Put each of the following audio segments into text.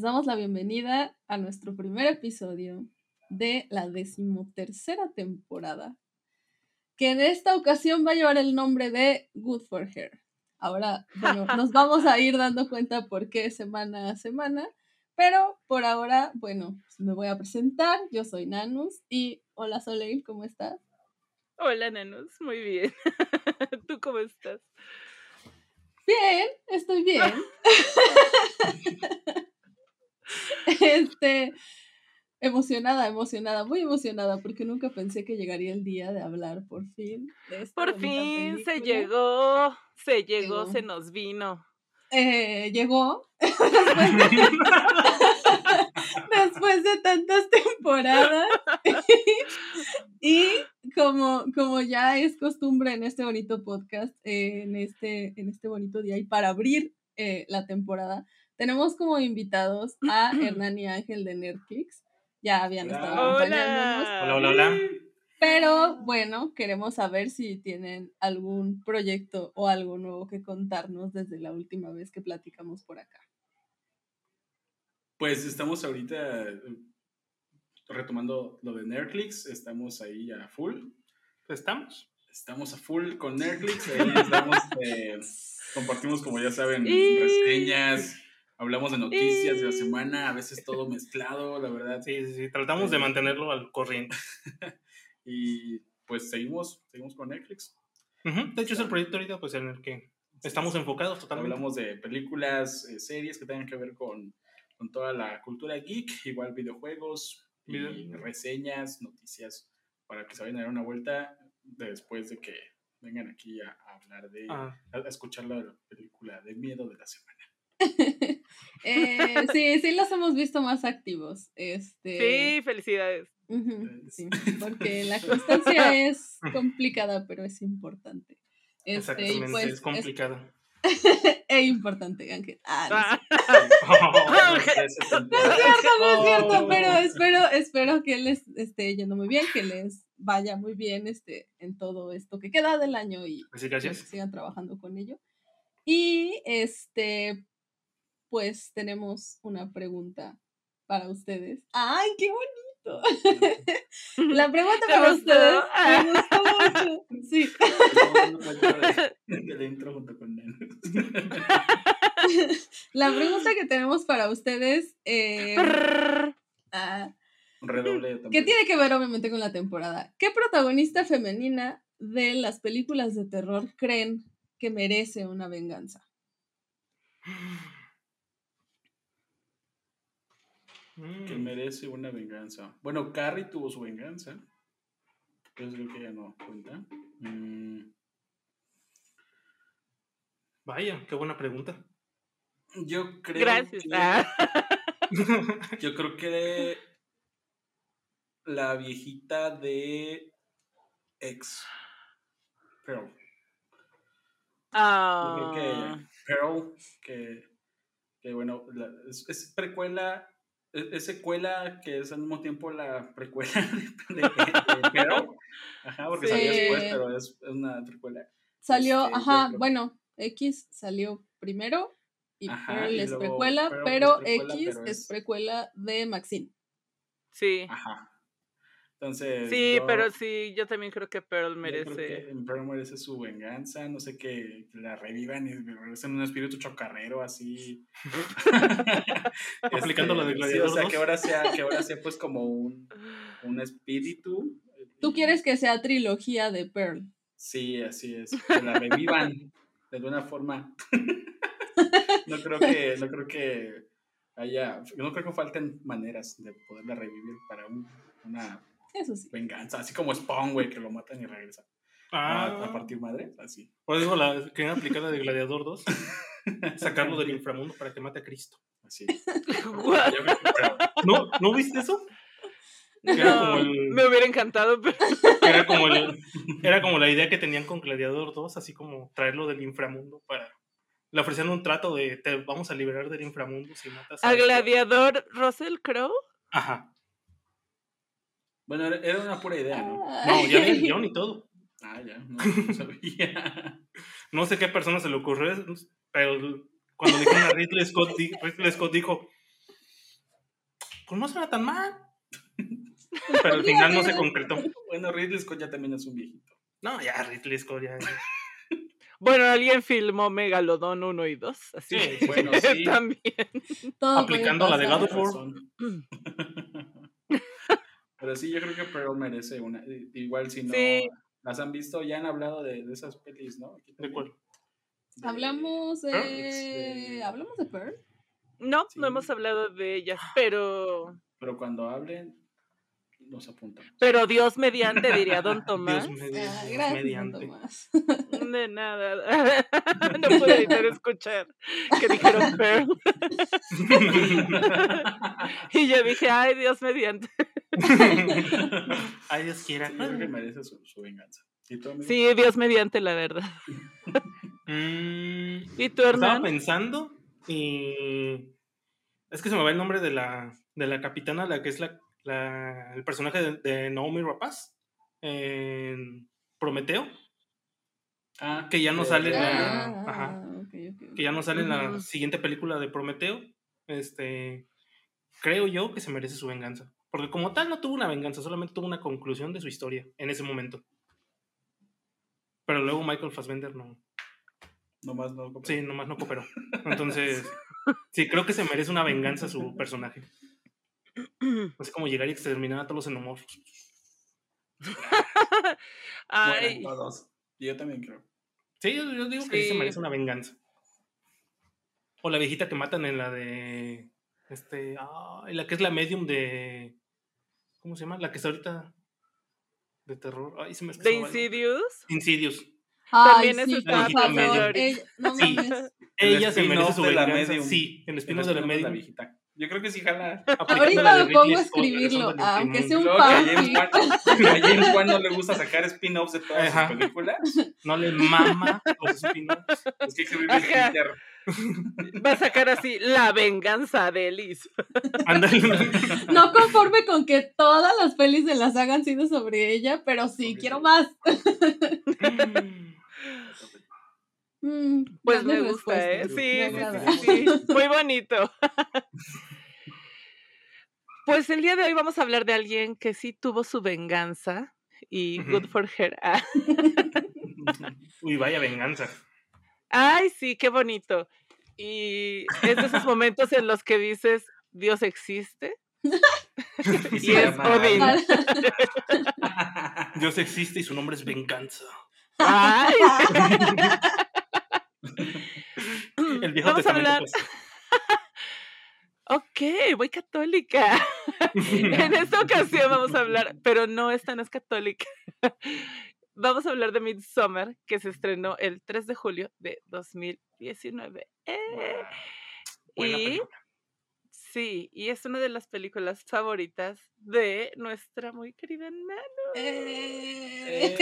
Les damos la bienvenida a nuestro primer episodio de la decimotercera temporada, que en esta ocasión va a llevar el nombre de Good for Her. Ahora, bueno, nos vamos a ir dando cuenta por qué semana a semana, pero por ahora, bueno, me voy a presentar. Yo soy Nanus y hola Soleil, ¿cómo estás? Hola Nanus, muy bien. ¿Tú cómo estás? Bien, estoy bien. este, emocionada, emocionada, muy emocionada, porque nunca pensé que llegaría el día de hablar por fin. De esta por fin se llegó, se llegó, se nos vino. Eh, llegó después de tantas temporadas y como, como ya es costumbre en este bonito podcast, eh, en, este, en este bonito día y para abrir eh, la temporada, tenemos como invitados a Hernán y Ángel de Netflix. Ya habían estado acompañándonos. Hola, hola, hola. Pero bueno, queremos saber si tienen algún proyecto o algo nuevo que contarnos desde la última vez que platicamos por acá. Pues estamos ahorita retomando lo de Netflix, estamos ahí a full. ¿Estamos? Estamos a full con Netflix, ahí estamos, eh, compartimos como ya saben reseñas, hablamos de noticias de la semana, a veces todo mezclado, la verdad. Sí, sí, sí. tratamos de mantenerlo al corriente. y pues seguimos, seguimos con Netflix. De hecho, es el proyecto ahorita pues, en el que estamos enfocados totalmente. Hablamos de películas, eh, series que tengan que ver con, con, toda la cultura geek, igual videojuegos, y reseñas, noticias, para que se vayan a dar una vuelta después de que vengan aquí a, hablar de, ah. a escuchar la película de miedo de la semana. Eh, sí, sí los hemos visto más activos. Este... Sí, felicidades. sí, porque la constancia es complicada, pero es importante. Este, pues, es complicada. Es, importante, Ángel. Ah, no, es cierto, no es cierto, pero espero, espero que les esté yendo muy bien, que les vaya muy bien este, en todo esto que queda del año y pues que sigan trabajando con ello. Y este, pues tenemos una pregunta para ustedes. ¡Ay, qué bonito! La pregunta para ustedes me gustó mucho. Sí. La pregunta que tenemos para ustedes eh, ah, que tiene que ver obviamente con la temporada. ¿Qué protagonista femenina de las películas de terror creen que merece una venganza? Que mm. merece una venganza. Bueno, Carrie tuvo su venganza. Yo creo que ya no cuenta. Mm. Vaya, qué buena pregunta. Yo creo Gracias. que. yo creo que la viejita de ex Pearl. Yo creo que ah. Pearl, que, que bueno, es precuela e-, es, secuela que es al mismo tiempo la precuela de, Pero, ajá, porque salió después, pero es, una precuela. Salió, este, ajá, bueno, X salió primero y Pearl es precuela, pero X es... precuela de Maxine. Sí. Ajá. Entonces. Sí, pero sí, yo también creo que Pearl merece. Pearl merece su venganza, no sé, que la revivan y regresen un espíritu chocarrero así. Aplicando la de sí, o sea, que ahora sea, que ahora sea pues como un, un espíritu. ¿Tú quieres que sea trilogía de Pearl? Sí, así es. Que la revivan de alguna forma. no creo que, no creo que haya, no creo que falten maneras de poderla revivir para un- una Eso sí. venganza, así como Spawn, güey, que lo matan y regresa Ah, a, a partir madre, así. Por eso la querían aplicar la de Gladiador 2. Sacarlo del inframundo para que mate a Cristo. Así. What? ¿No, ¿No viste eso? Era como No, el- me hubiera encantado, pero Era como, el- era como la idea que tenían con Gladiador 2, así como traerlo del inframundo para... Le ofrecían un trato de te vamos a liberar del inframundo si matas a este". Gladiador Russell Crowe. Ajá. Bueno, era, una pura idea, ¿no? No, ya había guion y todo. Ah, ya, no, no sabía. No sé qué persona se le ocurrió, pero cuando le dijeron a Ridley Scott, Ridley Scott dijo, pues no suena tan mal. Pero al final no se concretó. Bueno, Ridley Scott ya también es un viejito. No, ya Ridley Scott ya... Bueno, alguien filmó Megalodón 1 y 2, así Sí, que bueno, sí. también. Todo aplicando la de. God of War. Razón. Pero sí, yo creo que Pearl merece una. i- Igual si no Sí. las han visto, ya han hablado de, de esas pelis, ¿no? ¿De cuál? De- Hablamos de. ¿Hablamos de Pearl? No, Sí. no hemos hablado de ellas, pero Pero cuando hablen, nos apuntamos. pero Dios mediante diría Don Tomás. Dios Ah, Dios gracias, mediante. don Tomás. De nada. No pude evitar escuchar que dijeron Pearl. Y yo dije, ay, Dios mediante. Ay, Dios quiera. Sí, yo creo que merece su, su venganza. Sí, Dios mediante, la verdad. Mm, ¿Y tú, estaba Hernán? pensando y es que se me va el nombre de la, de la capitana, la que es la, la- el personaje de, de Naomi Rapaz en Prometeo, Ah, que ya no sale de- la- Ah, ajá. que ya no sale en la siguiente película de Prometeo. Este, creo yo que se merece su venganza, porque como tal no tuvo una venganza, solamente tuvo una conclusión de su historia en ese momento. Pero luego Michael Fassbender no, Nomás no. Sí, nomás no cooperó. Entonces, sí, creo que se merece una venganza su personaje. Así como llegar y exterminar a todos los xenomorfos. Ay, Bueno, todos. Y yo también creo. Sí, yo, yo digo que sí se merece una venganza. O la viejita que matan en la de. Este. Ah, en la que es la medium de. ¿Cómo se llama? La que está ahorita. De terror. Ay, se me se de. Insidious. Insidious. Ay, También sí, eso está Ey, no Sí. Ella se merece su de la venganza. medium. Sí, El spin-off de la medium. viejita. Yo creo que sí, jala. Ahorita me pongo a escribirlo, aunque sea un Luego que a James fanfic. James Wan no le gusta sacar spin-offs de todas Ajá. sus películas. No le mama los spin-offs. Es que Ajá. en Twitter. Va a sacar así la venganza de Liz. No conforme con que todas las pelis de la saga han sido sobre ella, pero sí, quiero sí. más. Mm, Pues me gusta, ¿eh? Sí, me sí, agrada. sí, sí. Muy bonito. Pues el día de hoy vamos a hablar de alguien que sí tuvo su venganza y good for her. Ah, Uy, vaya venganza. Ay, sí, qué bonito. Y es de esos momentos en los que dices, Dios existe. Y Y es Odín. Dios existe y su nombre es venganza. Ay. El viejo Vamos a hablar. Ok, voy católica. en esta ocasión vamos a hablar, pero no, esta no es católica. Vamos a hablar de Midsommar, que se estrenó el 3 de julio de 2019. ¡Eh! Buena Y película. sí, y es una de las películas favoritas de nuestra muy querida Nana. Eh.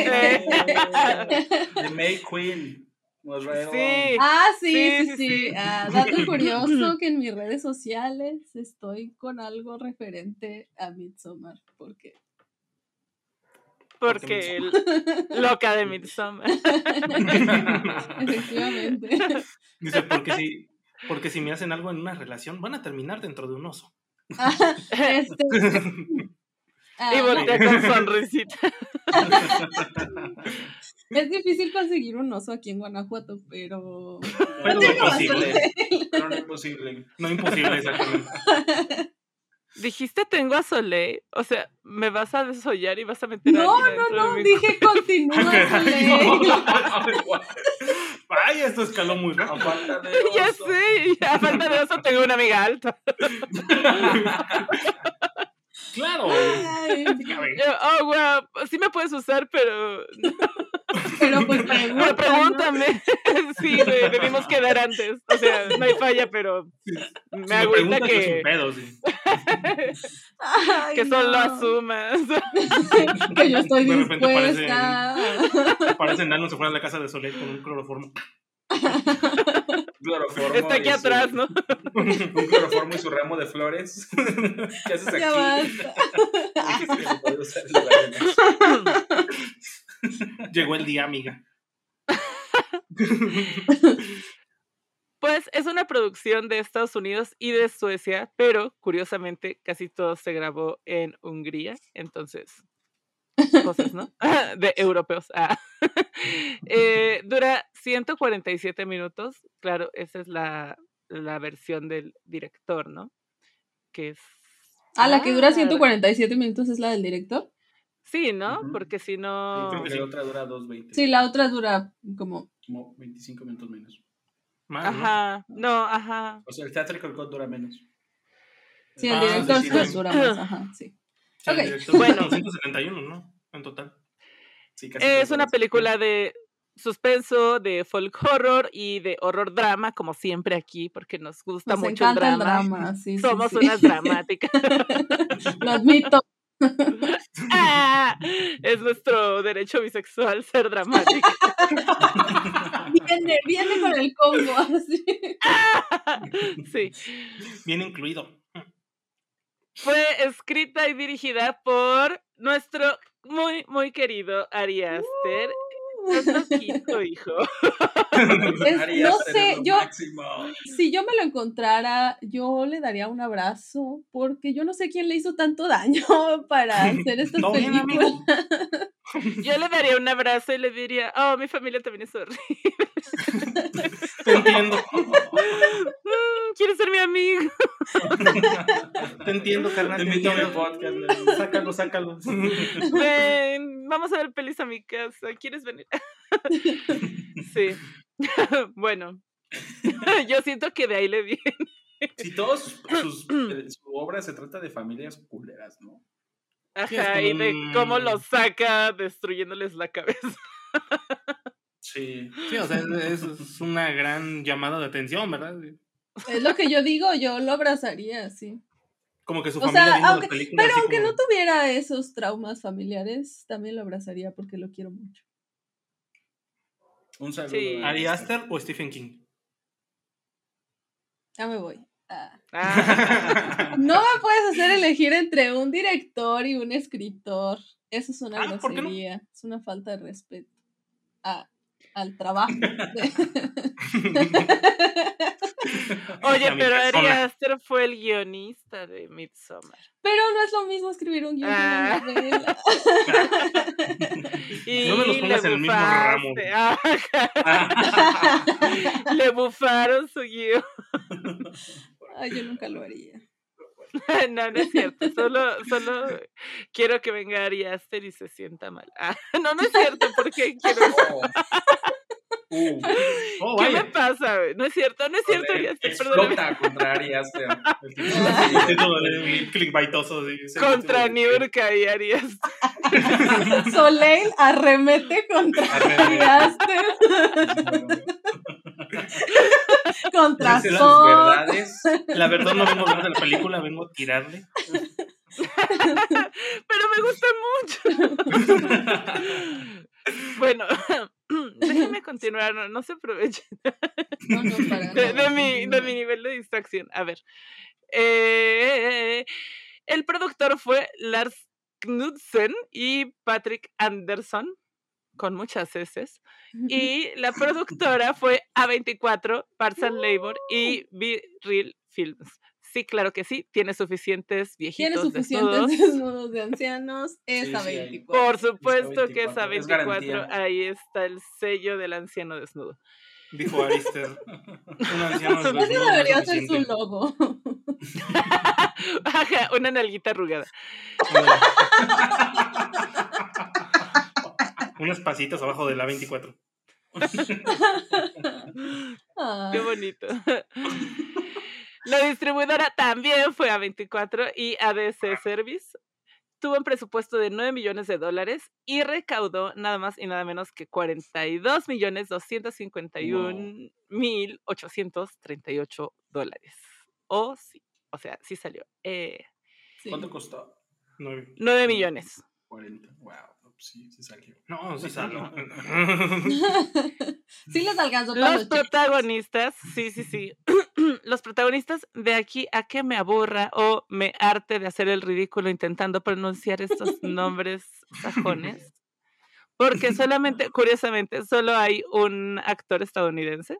The May Queen. Nos. Sí. Ah, sí, Sí, sí, sí, sí. sí. Ah, dato curioso que en mis redes sociales estoy con algo referente a Midsommar, porque Porque el- loca de Midsommar. efectivamente. Dice, porque si, porque si me hacen algo en una relación, van a terminar dentro de un oso. Ah, este, ah, Y no, voltea con sonrisita. Es difícil conseguir un oso aquí en Guanajuato, pero Pero no imposible. no es posible. No imposible, exactamente. Dijiste tengo a Soleil, o sea, me vas a desollar y vas a meter a No, alguien no, no, mi dije continúa, Soleil. Ay, esto escaló muy A rápido. falta de Ya oso. sé, y a falta de eso tengo una amiga alta. Claro. Ay, oh, wow, sí me puedes usar, pero, pero pues pero pregunta, ¿no? pregúntame. Sí, güey, debimos quedar antes. O sea, no hay falla, pero me Si me agüita preguntas, es un que, pedo, sí. Ay, que solo no. asumas. que yo estoy De repente dispuesta. Parece enano se fuera a la casa de Soleil con un cloroformo. Cloroformo Está aquí su- atrás, ¿no? Un cloroformo y su ramo de flores. ¿Qué haces aquí? Ya basta. Llegó el día, amiga. Pues es una producción de Estados Unidos y de Suecia, pero curiosamente casi todo se grabó en Hungría, entonces cosas, ¿no? De europeos. Ah. Eh, dura 147 minutos, claro, esa es la, la versión del director, ¿no? Que es... Ah, la que dura Ah, 147 minutos es la del director. Sí, ¿no? Porque si no... creo que sí. la otra dura 2.20. Sí, la otra dura como. Como 25 minutos menos. Más, ¿no? Ajá, no, ajá. O sea, el Theatrical Cut dura menos. Sí, el Ah, director sí, sí sí. dura más. Ajá, sí. Sí, Bueno. bueno. 171, ¿no? En total. Sí, casi Es una película de suspenso, de folk horror y de horror drama, como siempre aquí, porque nos gusta Nos mucho el drama. el drama. Sí, Somos sí. unas dramáticas. Lo admito. ¡Ah! Es nuestro derecho bisexual ser dramática. Viene, viene con el combo. Así. Sí. Bien incluido. Fue escrita y dirigida por nuestro muy, muy querido Ari Aster. Loquito, hijo. Es- no sé, yo- máximo. Si yo me lo encontrara, yo le daría un abrazo, porque yo no sé quién le hizo tanto daño para hacer estas No, bien, películas. Yo le daría un abrazo y le diría, oh, mi familia también es horrible. Te entiendo. ¿Quieres ser mi amigo? Te entiendo, carnal. Te invito a un podcast. le- Sácalo, sácalo. Ven, vamos a ver pelis a mi casa. ¿Quieres venir? sí. bueno. Yo siento que de ahí le viene. Si todos sus, sus- eh, su obra se trata de familias culeras, ¿no? Ajá, y de un- cómo los saca destruyéndoles la cabeza. Sí. Sí, o sea, es, es una gran llamada de atención, ¿verdad? Es lo que yo digo, yo lo abrazaría, sí. Como que su O familia sea, viendo aunque- las películas. Pero aunque como- no tuviera esos traumas familiares, también lo abrazaría porque lo quiero mucho. Un saludo. Sí. ¿Ari Aster. Aster o Stephen King? Ya me voy. Ah. Ah, No me puedes hacer elegir entre un director y un escritor. Eso es una Ah, grosería. Es una falta de respeto a- al trabajo. Oye, pero Ari. Aster fue el guionista de Midsommar. Pero no es lo mismo escribir un guion que Ah. una novela. Y No me los pongas le en el mismo ramo. bufaste. Ajá. Le bufaron su guion. Ay, yo nunca lo haría. No, no es cierto. Solo, solo quiero que venga Ari Aster y se sienta mal. Ah, no, no es cierto, porque quiero. Oh. Uh, Oh, ¿Qué me vaya. pasa? güey? No es cierto, no es cierto, perdóname. Explota contra Ari Aster. Clickbaitoso. Contra Niurka y Ari Aster. Soleil arremete contra. Ari Aster, contra Sol. La verdad no vengo a hablar de la película, vengo a tirarle. Pero me gusta mucho. bueno, déjenme continuar, no, no se aprovechen No, no, para de, de mi, de mi nivel de distracción. A ver. eh, el productor fue Lars Knudsen y Patrick Anderson, con muchas S. Y la productora fue A24, Parson Labor y Be Real Films. Sí, claro que sí, tiene suficientes Tiene viejitos suficientes desnudos. desnudos de ancianos. Es Sí, a sí, hay. 24. Por supuesto que es A24, es A24, garantía. ahí está el sello del anciano desnudo. Dijo Arister. Un anciano desnudo debería ser su logo. Ajá, una nalguita arrugada. Unas pasitas abajo de la 24. Ah, Qué bonito. La distribuidora también fue a 24 y ADC Service tuvo un presupuesto de 9 millones de dólares y recaudó nada más y nada menos que 42 millones 251 mil 838 dólares. O sí, o sea, sí salió. Eh, sí. ¿Cuánto costó? Nueve. 9 millones. 40. Wow. No, Sí, sí salió. No, sí salió. sí les alcanzó Los protagonistas, sí, sí, sí. Los protagonistas de aquí a que me aburra o me arte de hacer el ridículo intentando pronunciar estos nombres sajones. Porque solamente, curiosamente, solo hay un actor estadounidense.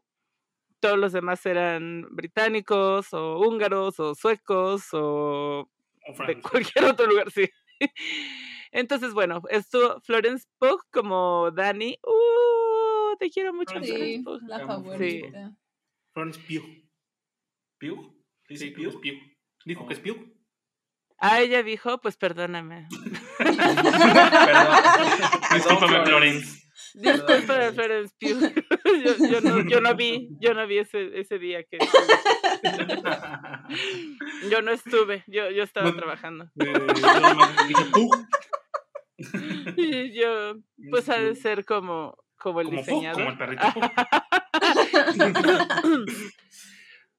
Todos los demás eran británicos o húngaros o suecos o O de cualquier otro lugar, sí. Entonces, bueno, estuvo Florence Pugh como Dani. Uh, te quiero mucho, Florence Pugh. la favorita. Florence Pugh. ¿Piu? ¿Dice Sí, es Pugh. Dijo que es Pugh. A ella dijo, pues perdóname. Perdón. Discúlpame, Florence. Disculpa, Florence Pugh. yo, yo no, yo no vi, yo no vi ese, ese día que yo no estuve, yo, yo estaba No- trabajando. Eh, dije Pugh. Y yo, pues ha de ser como, como el Como diseñador. como el perrito.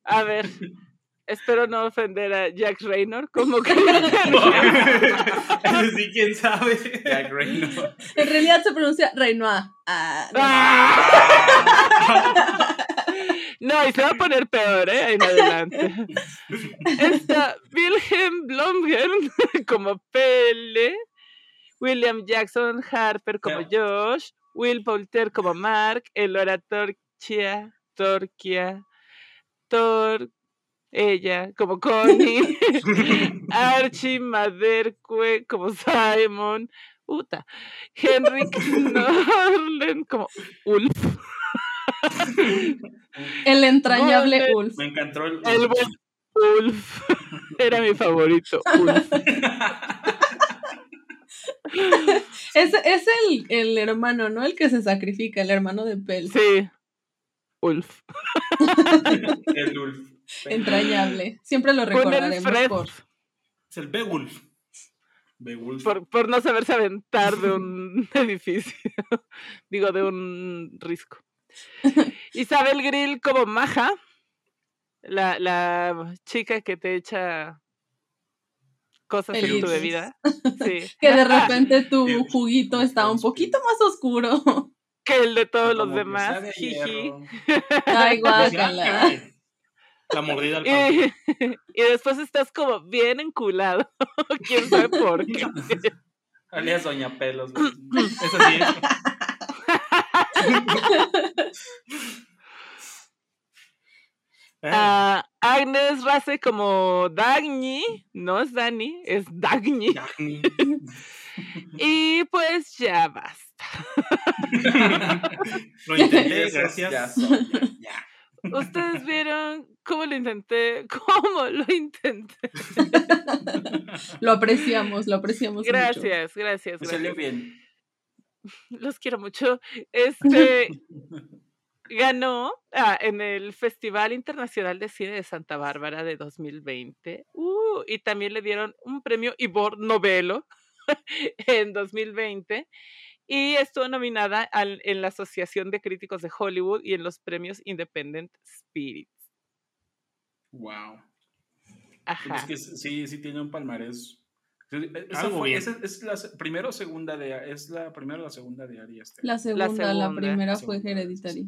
A ver, espero no ofender a Jack Raynor como que sí, quién sabe. Jack Reynolds. En realidad se pronuncia Renoir. Ah, no. ¡Ah! No, y se va a poner peor, ¿eh? En adelante. Está Wilhelm Blomgren como Pele, William Jackson Harper como Josh, Will Poulter como Mark, Elora Torchia, Torquia, Tor, ella como Connie, Archie Maderque como Simon, Uta, Henrik Norlen como Ulf. El entrañable Golden. Ulf. Me encantó el. El buen Ulf. Era mi favorito. Ulf. Es, es el, el hermano, ¿no? El que se sacrifica, el hermano de Pel. Sí. Ulf. el Ulf. Entrañable. Siempre lo recordaremos Fred. por. Es el Beowulf. Beowulf. Por, por no saberse aventar de un edificio. Digo, de un risco. Isabel Grill como Maja. La, la chica que te echa cosas en tu bebida. Sí. Que de repente tu juguito está un poquito más oscuro. Que el de todos los Como demás. Jiji. Ay, guácala. La mordida al pan. Y, y después estás como bien enculado. ¿Quién sabe por qué? Alias Doña Pelos. Eso sí es. Ah, a Agnes Race como Dagny, no es Dani, es Dagny. Dagny. Y pues ya basta. Lo intenté, gracias. Ya son, ya, ya. Ustedes vieron cómo lo intenté, cómo lo intenté. Lo apreciamos, lo apreciamos mucho. Gracias, gracias, Me salió gracias. bien. Los quiero mucho. Este ganó ah, en el Festival Internacional de Cine de Santa Bárbara de 2020. Uh, y también le dieron un premio Ivor Novello en 2020. Y estuvo nominada al- en la Asociación de Críticos de Hollywood y en los premios Independent Spirit. Wow. Ajá. Es que sí, sí tiene un palmarés. Sí, Esa fue, esa es la primera o segunda de es la primera o la segunda de Ari Aster. La segunda, la, segunda. primera La fue segunda, Hereditary.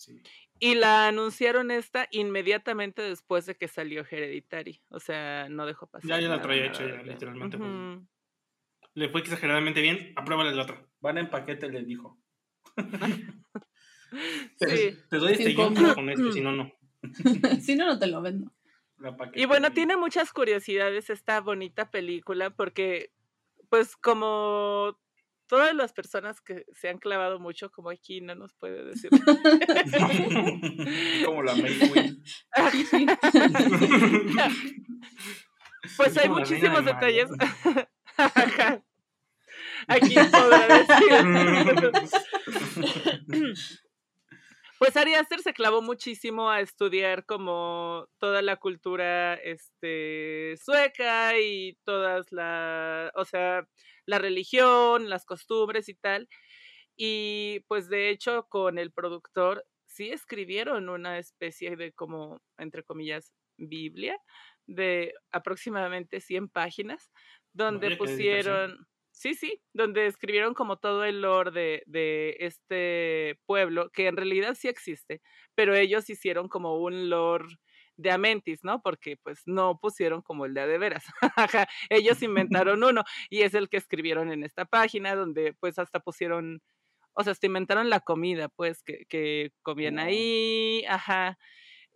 Sí. Y la anunciaron esta inmediatamente después de que salió Hereditary. O sea, no dejó pasar. Ya, ya la traía hecha, ya, literalmente, pues. Le fue exageradamente bien. Apruébale el otro. Van en paquete, le dijo. Te, Sí. te doy este compra. con este, si no, no. si no, no te lo vendo. Y bueno, tiene muchas curiosidades esta bonita película porque, pues como todas las personas que se han clavado mucho, como aquí no nos puede decir. Como la May Queen. Pues Es hay muchísimos del detalles. Aquí podrá decir. Pues Ari Aster se clavó muchísimo a estudiar como toda la cultura este, sueca y todas la, o sea, la religión, las costumbres y tal. Y pues de hecho con el productor sí escribieron una especie de como, entre comillas, Biblia de aproximadamente 100 páginas, donde pusieron, sí, sí, donde escribieron como todo el lore de, de este pueblo, que en realidad sí existe, pero ellos hicieron como un lore de Amentis, ¿no? Porque pues no pusieron como el de a de veras. Ellos inventaron uno y es el que escribieron en esta página donde pues hasta pusieron, o sea, hasta inventaron la comida, pues que, que comían ahí, ajá.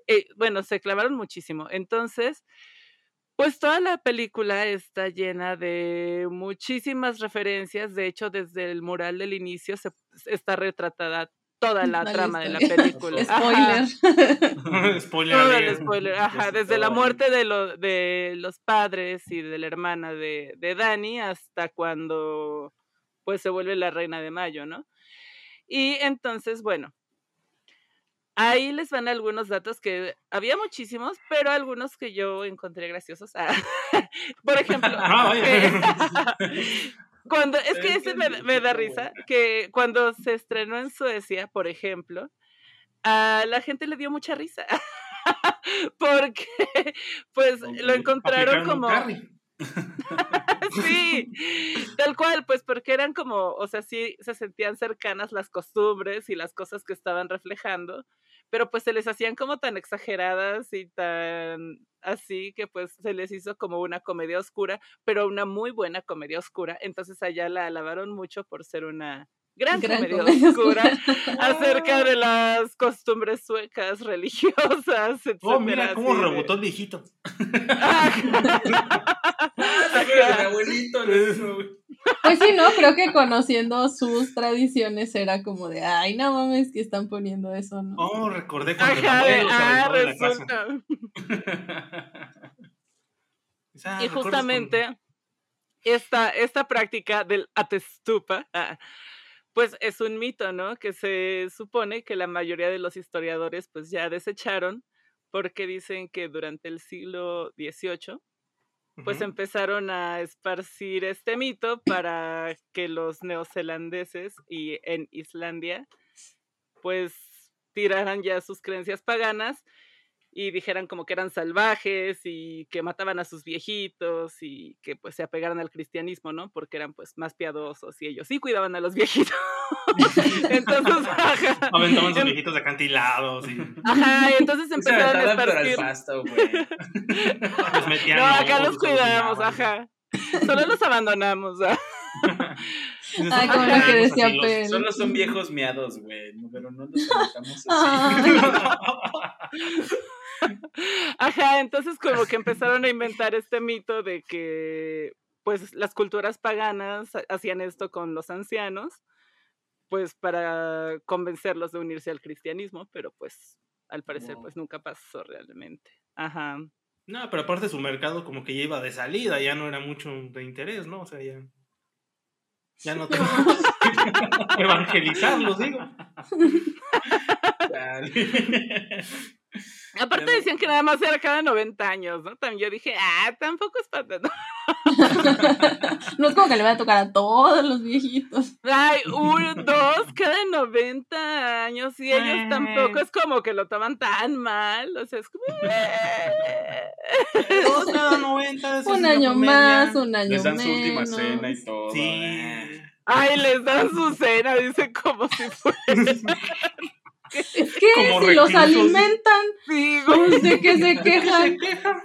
Eh, bueno, se clavaron muchísimo. Entonces, pues toda la película está llena de muchísimas referencias. De hecho, desde el mural del inicio se, está retratada toda la trama de la película. Spoiler. Spoiler Todo el spoiler, ajá, desde la muerte de, lo- de los padres y de la hermana de, de Dani hasta cuando pues se vuelve la reina de mayo, ¿no? Y entonces, bueno, ahí les van algunos datos que había muchísimos, pero algunos que yo encontré graciosos. Ah, Por ejemplo, Ah, que- cuando, es que Es ese que me, da risa, que cuando se estrenó en Suecia, por ejemplo, a la gente le dio mucha risa. Porque, pues, lo encontraron como. Sí, tal cual, pues porque eran como, o sea, sí se sentían cercanas las costumbres y las cosas que estaban reflejando, pero pues se les hacían como tan exageradas y tan así que pues se les hizo como una comedia oscura, pero una muy buena comedia oscura. Entonces allá la alabaron mucho por ser una gran, Gran comedia, comedia oscura oscura. acerca de las costumbres suecas, religiosas, etc. Oh, mira cómo rebotó el viejito. El abuelito, ¿no? güey. Pues sí, ¿no? Creo que conociendo sus tradiciones era como de, ay, no mames, que están poniendo eso, ¿no? Oh, recordé cuando el Ajá, se ah, resulta. Ah, y ¿recuerdas justamente esta, esta práctica del atestupa, ah, pues es un mito, ¿no? Que se supone que la mayoría de los historiadores pues ya desecharon porque dicen que durante el siglo XVIII pues empezaron a esparcir este mito para que los neozelandeses y en Islandia pues tiraran ya sus creencias paganas y dijeran como que eran salvajes y que mataban a sus viejitos y que pues se apegaran al cristianismo, ¿no? Porque eran pues más piadosos y ellos sí cuidaban a los viejitos. Entonces, ajá, Aventaban sus viejitos acantilados y ajá, y entonces empezaron a esparcir. pasto, güey. los metían. No, acá los cuidamos, obligaban. ajá. Solo los abandonamos. ¿ah? Ay, como lo que los decía. Pel. Solo son viejos miados, güey. no, Pero no los aventamos así. Ajá, entonces como que empezaron a inventar este mito de que pues las culturas paganas ha- hacían esto con los ancianos, pues para convencerlos de unirse al cristianismo, pero pues al parecer Wow. pues nunca pasó realmente. Ajá. No, pero aparte su mercado como que ya iba de salida, ya no era mucho de interés, ¿no? O sea, ya. Ya no te evangelizarlos, digo. Aparte Ya no- decían que nada más era cada 90 años, ¿no? También yo dije, ah, tampoco es para tanto. No es como que le va a tocar a todos los viejitos. Ay, uno, dos, cada 90 años y ellos tampoco Eh. es como que lo toman tan mal, o sea, es como... Todos cada 90. esa es Un año más, un año Les dan su última menos. cena y todo. Sí. eh. Ay, les dan su cena, dice como si fuera... Es que Como si los alimentan, Sí, güey. pues de que se quejan. Se quejan.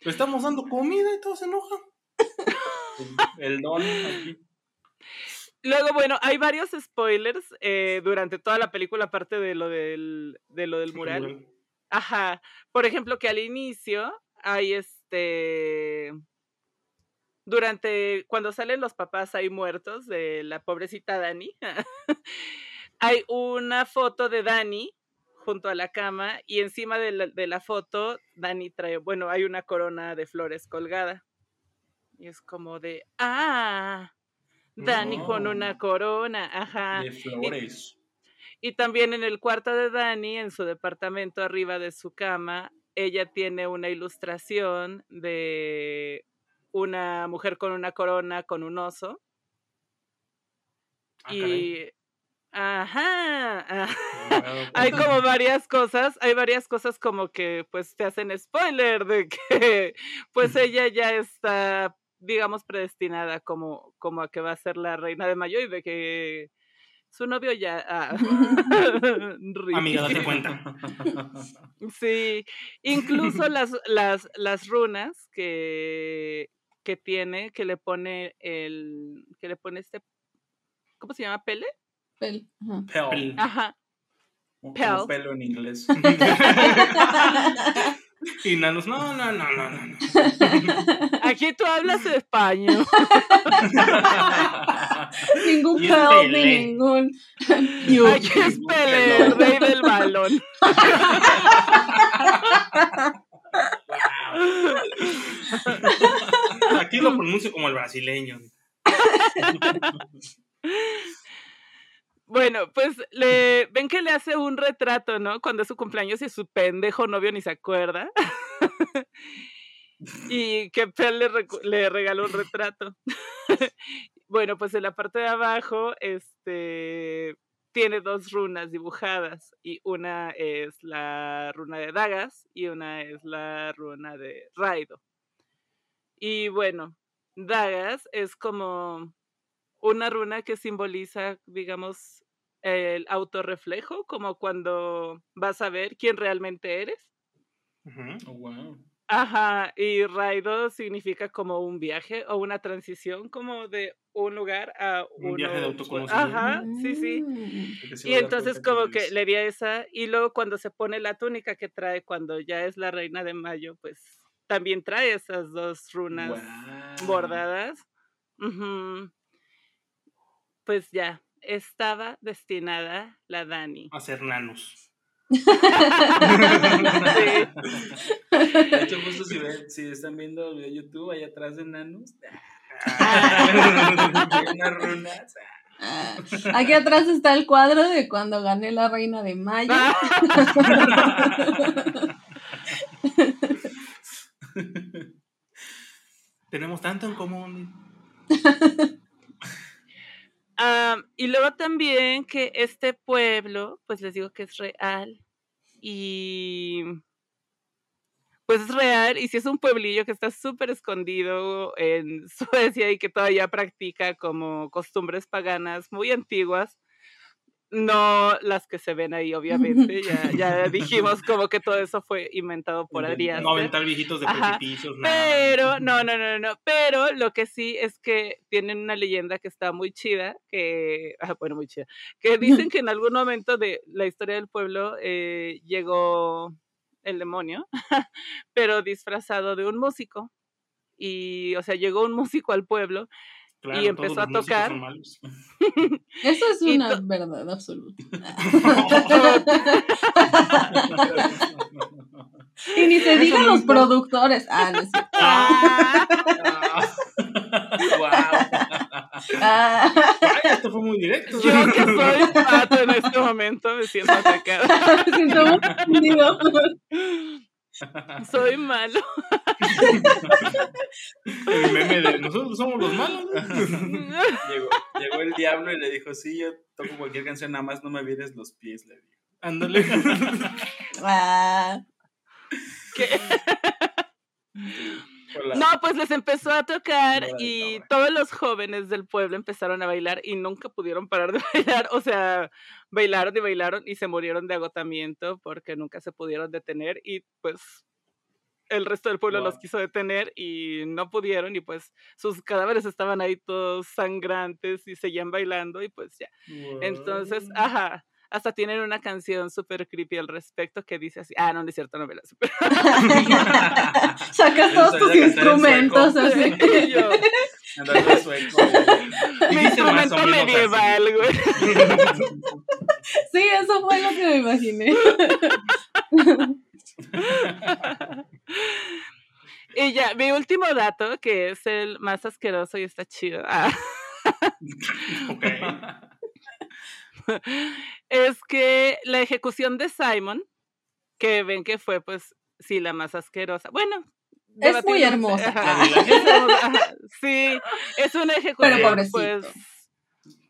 Le estamos dando comida y todos se enojan. El don aquí. Luego, bueno, hay varios spoilers eh, durante toda la película, aparte de lo del, de lo del mural. Ajá. Por ejemplo, que al inicio hay este. Durante. Cuando salen los papás ahí muertos de la pobrecita Dani. Hay una foto de Dani junto a la cama y encima de la, de la foto Dani trae. Bueno, hay una corona de flores colgada. Y es como de. ¡Ah! Dani con una corona. Ajá. De flores. Y también en el cuarto de Dani, en su departamento arriba de su cama, ella tiene una ilustración de una mujer con una corona con un oso. Ah, y ajá, ajá. Wow. hay como varias cosas, hay varias cosas como que pues te hacen spoiler de que pues ella ya está digamos predestinada como como a que va a ser la reina de Mayo y de que su novio ya ah. Amiga, date cuenta. Sí, incluso las, las, las runas que, que tiene, que le pone el, que le pone este, ¿cómo se llama? ¿Pele? Pel. Ajá. Pel. Ajá. Un- Pel. un pelo en inglés. y nanos, no, no, no, no, no. no. Aquí tú hablas español. ningún pel Pelé. ni ningún. Aquí es Pele, el rey del balón. Aquí lo pronuncio como el brasileño. Bueno, pues le ven que le hace un retrato, ¿no? Cuando es su cumpleaños y su pendejo novio ni se acuerda. y que Pel le, le regaló un retrato. bueno, pues en la parte de abajo, este tiene dos runas dibujadas y una es la runa de Dagas y una es la runa de Raido. Y bueno, Dagas es como una runa que simboliza, digamos, el autorreflejo, como cuando vas a ver quién realmente eres. Oh, wow. Ajá, y Raido significa como un viaje o una transición como de un lugar a Un viaje de autoconocimiento. Ajá, sí, sí. Mm. Y entonces como que le di a esa y luego cuando se pone la túnica que trae cuando ya es la reina de mayo, pues también trae esas dos runas bordadas. Pues ya, estaba destinada la Dani. A ser nanos. De hecho, justo si, ven- si están viendo el video de YouTube, allá atrás de Nanos, Ah. hay unas runas. Ah, Aquí atrás está el cuadro de cuando gané la reina de mayo. Tenemos tanto en común. Am, y luego también que este pueblo, pues les digo que es real. Y pues es real. Y si es un pueblillo que está súper escondido en Suecia y que todavía practica como costumbres paganas muy antiguas. No las que se ven ahí, obviamente. Ya, ya dijimos como que todo eso fue inventado por. Arias. No aventar viejitos de Ajá, precipicios, nada. Pero, no, no, no, no. Pero lo que sí es que tienen una leyenda que está muy chida, que, ah, bueno, muy chida, que dicen que en algún momento de la historia del pueblo eh, llegó el demonio, pero disfrazado de un músico. Y, o sea, llegó un músico al pueblo Claro, y empezó todos a tocar. Eso es Y una to- verdad absoluta. Y ni se digan los productores. Ah, no es cierto. ¡Ah! wow. Ah, Ay, esto fue muy directo. Yo que soy pato en este momento me siento atacada. me siento muy. Soy malo. El meme de nosotros somos los malos. Llegó, llegó el diablo y le dijo, sí, yo toco cualquier canción, nada más no me vires los pies, le dijo. Ándale. Ah, ¿Qué? No, pues les empezó a tocar y todos los jóvenes del pueblo empezaron a bailar y nunca pudieron parar de bailar. O sea, bailaron y bailaron y se murieron de agotamiento porque nunca se pudieron detener y pues el resto del pueblo los quiso detener y no pudieron y pues sus cadáveres estaban ahí todos sangrantes y seguían bailando y pues ya. Entonces, ajá. Hasta tienen una canción súper creepy al respecto que dice así. Ah, no, no es cierto, no me la supe. Sacas todos tus instrumentos sueco. así. Yo, sueco. Mi instrumento medieval, güey. Sí, eso fue lo que me imaginé. Y ya, mi último dato, que es el más asqueroso y está chido. Ah, Ok. es que la ejecución de Simon, que ven que fue, pues, sí, la más asquerosa. Bueno. Es muy hermosa. ajá, es sí, es una ejecución, pobrecito. pues,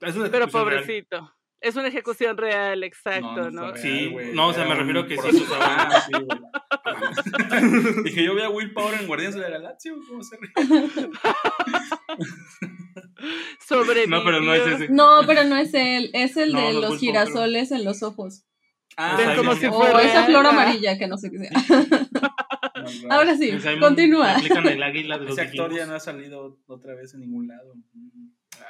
Es una pero ejecución real. Es una ejecución real, exacto, ¿no? Sí, güey, no, o sea, me refiero un que sí usaba. Ah, sí, güey. Dije, yo vi a Will Power en Guardianes de la Galaxia, ¿cómo se ríe? Sobrevivió. No, pero no es ese. No, pero no es él, es el No, de no los girasoles en los ojos. Ah, como si O esa flor amarilla que no sé qué sea. no, no. Ahora sí, continúa. le aplican el águila de los Esa actor ya no ha salido otra vez en ningún lado.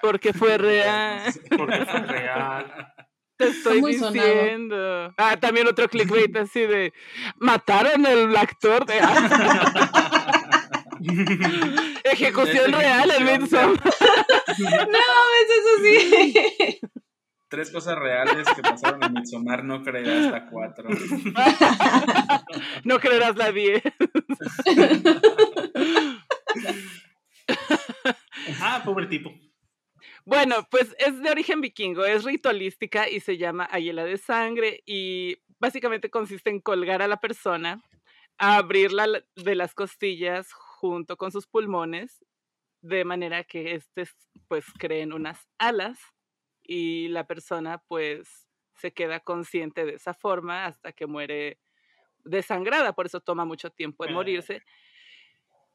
Porque fue real. Porque fue real. Te estoy muy sonado. diciendo. Ah, también otro clickbait así de mataron al actor de ejecución real en Midsommar. No, es eso sí. Tres cosas reales que pasaron en Midsommar, no creerás hasta cuatro. No creerás la 10. Ah, pobre tipo. Bueno, pues es de origen vikingo, es ritualística y se llama Águila de Sangre y básicamente consiste en colgar a la persona, abrirla la- de las costillas junto con sus pulmones, de manera que estos pues creen unas alas y la persona pues se queda consciente de esa forma hasta que muere desangrada, por eso toma mucho tiempo en morirse.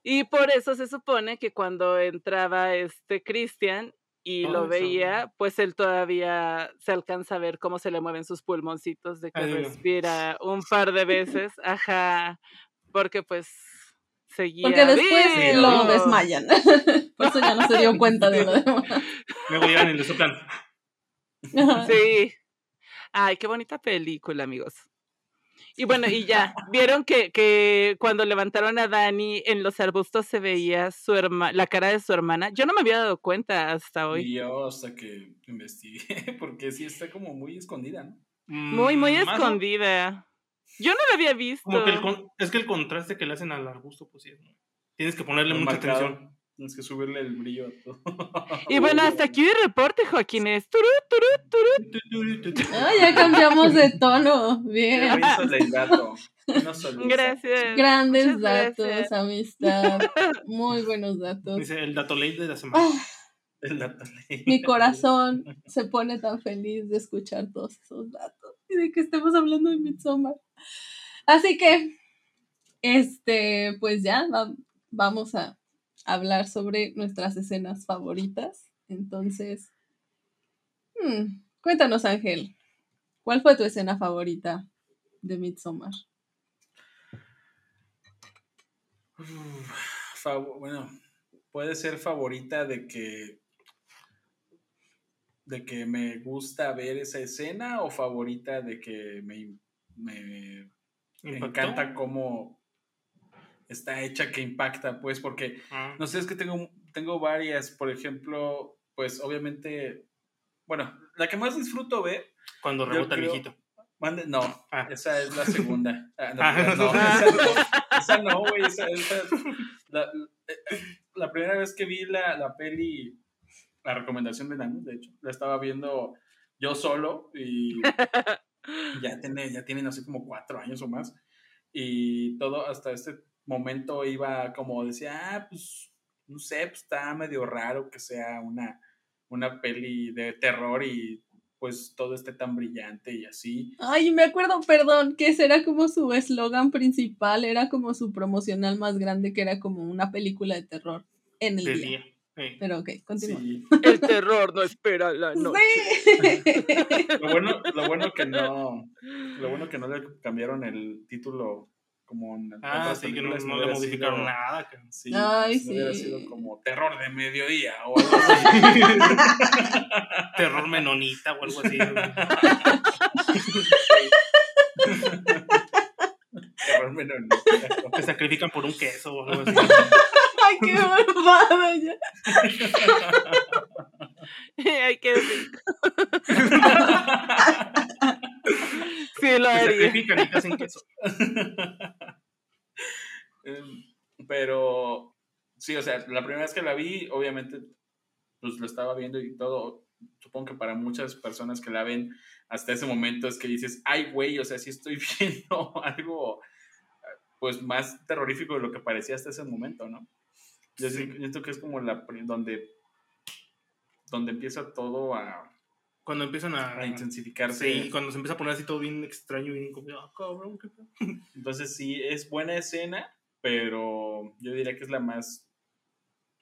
Y por eso se supone que cuando entraba este Christian y Oh, lo eso. veía, pues él todavía se alcanza a ver cómo se le mueven sus pulmoncitos de que Ay, respira un par de veces, ajá, porque pues seguía Porque después vivo. lo desmayan. Por eso ya no se dio cuenta de lo demás. Luego llegan y le soplan. Sí. Ay, qué bonita película, amigos. Y bueno, y ya, vieron que, que cuando levantaron a Dani en los arbustos se veía su herma la cara de su hermana. Yo no me había dado cuenta hasta hoy. Y yo hasta que investigué, porque sí está como muy escondida, ¿no? Muy, muy Mm, o- escondida. Yo no la había visto. Como que el con- es que el contraste que le hacen al arbusto, pues sí. es- Tienes que ponerle Muy mucha marcado. atención. Tienes que subirle el brillo a todo. Y bueno, hasta aquí mi reporte, Joaquín. Es turú, turú, turú. Ah, ya cambiamos de tono. Bien. No. Gracias. Grandes Muchas datos, gracias. amistad. Muy buenos datos. Dice el dato ley de la semana. Ah, El dato ley. mi corazón se pone tan feliz de escuchar todos esos datos y de que estemos hablando de Midsommar. Así que, este, pues ya va- vamos a hablar sobre nuestras escenas favoritas. Entonces, hmm, cuéntanos, Ángel, ¿cuál fue tu escena favorita de Midsommar? Bueno, puede ser favorita de que de que me gusta ver esa escena o favorita de que me, me encanta cómo está hecha que impacta, pues porque Ah. no sé, es que tengo, tengo varias, por ejemplo, pues obviamente, bueno, la que más disfruto ver, Cuando rebota el mande, no, Ah. esa es la segunda. Ah, no, Ah. no, esa no, esa no, güey, esa, esa- la, eh, la primera vez que vi la, la peli, la recomendación de Nano, de hecho, la estaba viendo yo solo y ya tiene, ya tiene, no sé, como cuatro años o más. Y todo hasta este momento iba como decía, ah, pues, no sé, pues está medio raro que sea una, una peli de terror y pues todo esté tan brillante y así. Ay, me acuerdo, perdón, que ese era como su eslogan principal, era como su promocional más grande, que era como una película de terror en el De día. día. Sí. Pero ok, continúa. Sí. El terror no espera la noche. Sí. Lo bueno, lo bueno que no, lo bueno que no le cambiaron el título como en Ah, otras sí, que no, no le modificaron sido- nada. cabrón. Sí, Ay, no hubiera sí. sido como terror de mediodía o algo así. Terror menonita o algo así. terror menor. Te sacrifican por un queso o algo así. Ay, qué malvada ya. Hay que decir. Sí, lo Te haría. sacrifican y te hacen queso. Pero sí, o sea, la primera vez que la vi, obviamente, pues lo estaba viendo y todo. supongo que para muchas personas que la ven hasta ese momento es que dices, ay, güey, o sea, sí estoy viendo algo pues más terrorífico de lo que parecía hasta ese momento, ¿no? Yo siento que es como la donde, donde empieza todo a, cuando empiezan a, a intensificarse. Sí, cuando se empieza a poner así todo bien extraño, bien como, ah, cabrón, qué Entonces sí, es buena escena, pero yo diría que es la más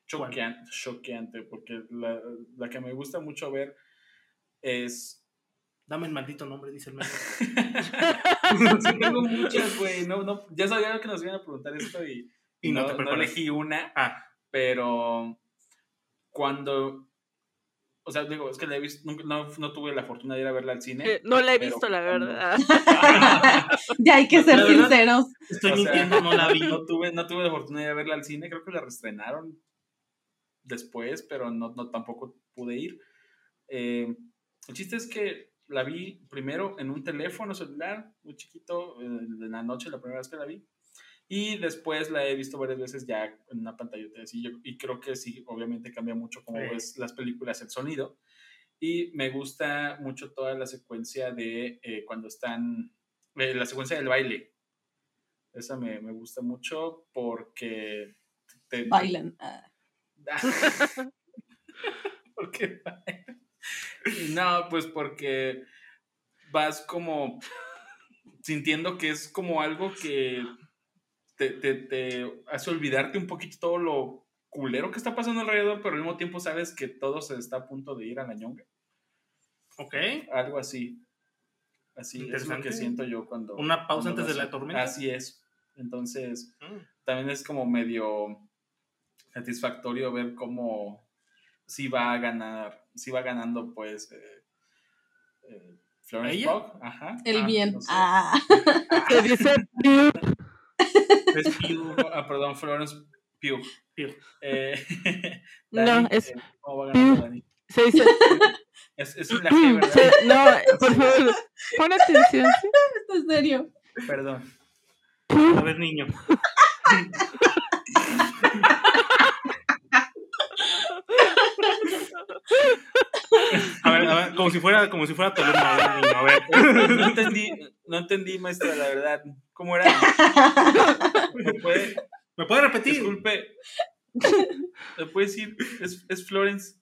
choqueante, choqueante porque la, la, que me gusta mucho ver es... Dame el maldito nombre, dice el sí, tengo muchas, güey. No, no, ya sabía que nos iban a preguntar esto y, y no, no, elegí una, ah. pero cuando o sea, digo, es que la he visto, no, no, tuve la fortuna de ir a verla al cine. No la he visto, la verdad. ya hay que ser sinceros. Estoy mintiendo, no la vi. No tuve, no tuve la fortuna de ir a verla al cine, creo que la reestrenaron después, pero no, no tampoco pude ir. Eh, el chiste es que la vi primero en un teléfono celular, muy chiquito, en la noche, la primera vez que la vi. Y después la he visto varias veces ya en una pantalla y, y creo que sí, obviamente cambia mucho como ves las películas, el sonido. Y me gusta mucho toda la secuencia de eh, cuando están, eh, la secuencia del baile. Esa me, me gusta mucho porque... Te, Bailan. Ah. ¿Por qué No, pues porque vas como sintiendo que es como algo que te, te, hace olvidarte un poquito todo lo culero que está pasando alrededor, pero al mismo tiempo sabes que todo se está a punto de ir a la ñonga. Ok. Algo así. Así es lo que siento yo cuando... Una pausa antes de la tormenta. Así es. Entonces, mm. también es como medio satisfactorio ver cómo si va a ganar, si va ganando pues eh, eh, Florence. Ajá. El ah, bien. ah. dice es Pugh, ah, perdón, Florence Pugh. Eh, no, es. Eh, ¿Cómo va ganando Dani? Se dice. Es, es una G, ¿verdad? no, por favor, pon atención. ¿sí? Esto es serio. Perdón. A ver, niño. A ver, a ver, como si fuera, como si fuera Toledo, a ver. No entendí, no entendí, maestra, la verdad. ¿Cómo era? ¿Me puede, ¿Me puede repetir? Disculpe. ¿Me puede decir? ¿Es, es Florence?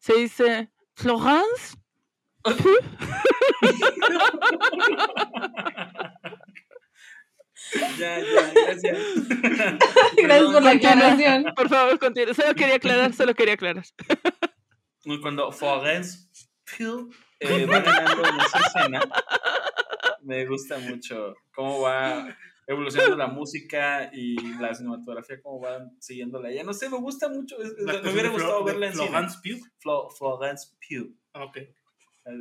Se dice Florence. ya, ya, gracias. Gracias por la aclaración. Por favor, continúe. Solo quería aclarar, solo quería aclarar. Cuando Florence eh, va ganando en esa escena, me gusta mucho cómo va evolucionando la música y la cinematografía, cómo van siguiéndola. Ya no sé, me gusta mucho. me hubiera gustado verla en Florence Pugh. Flo, Florence Pugh. Ah, ok.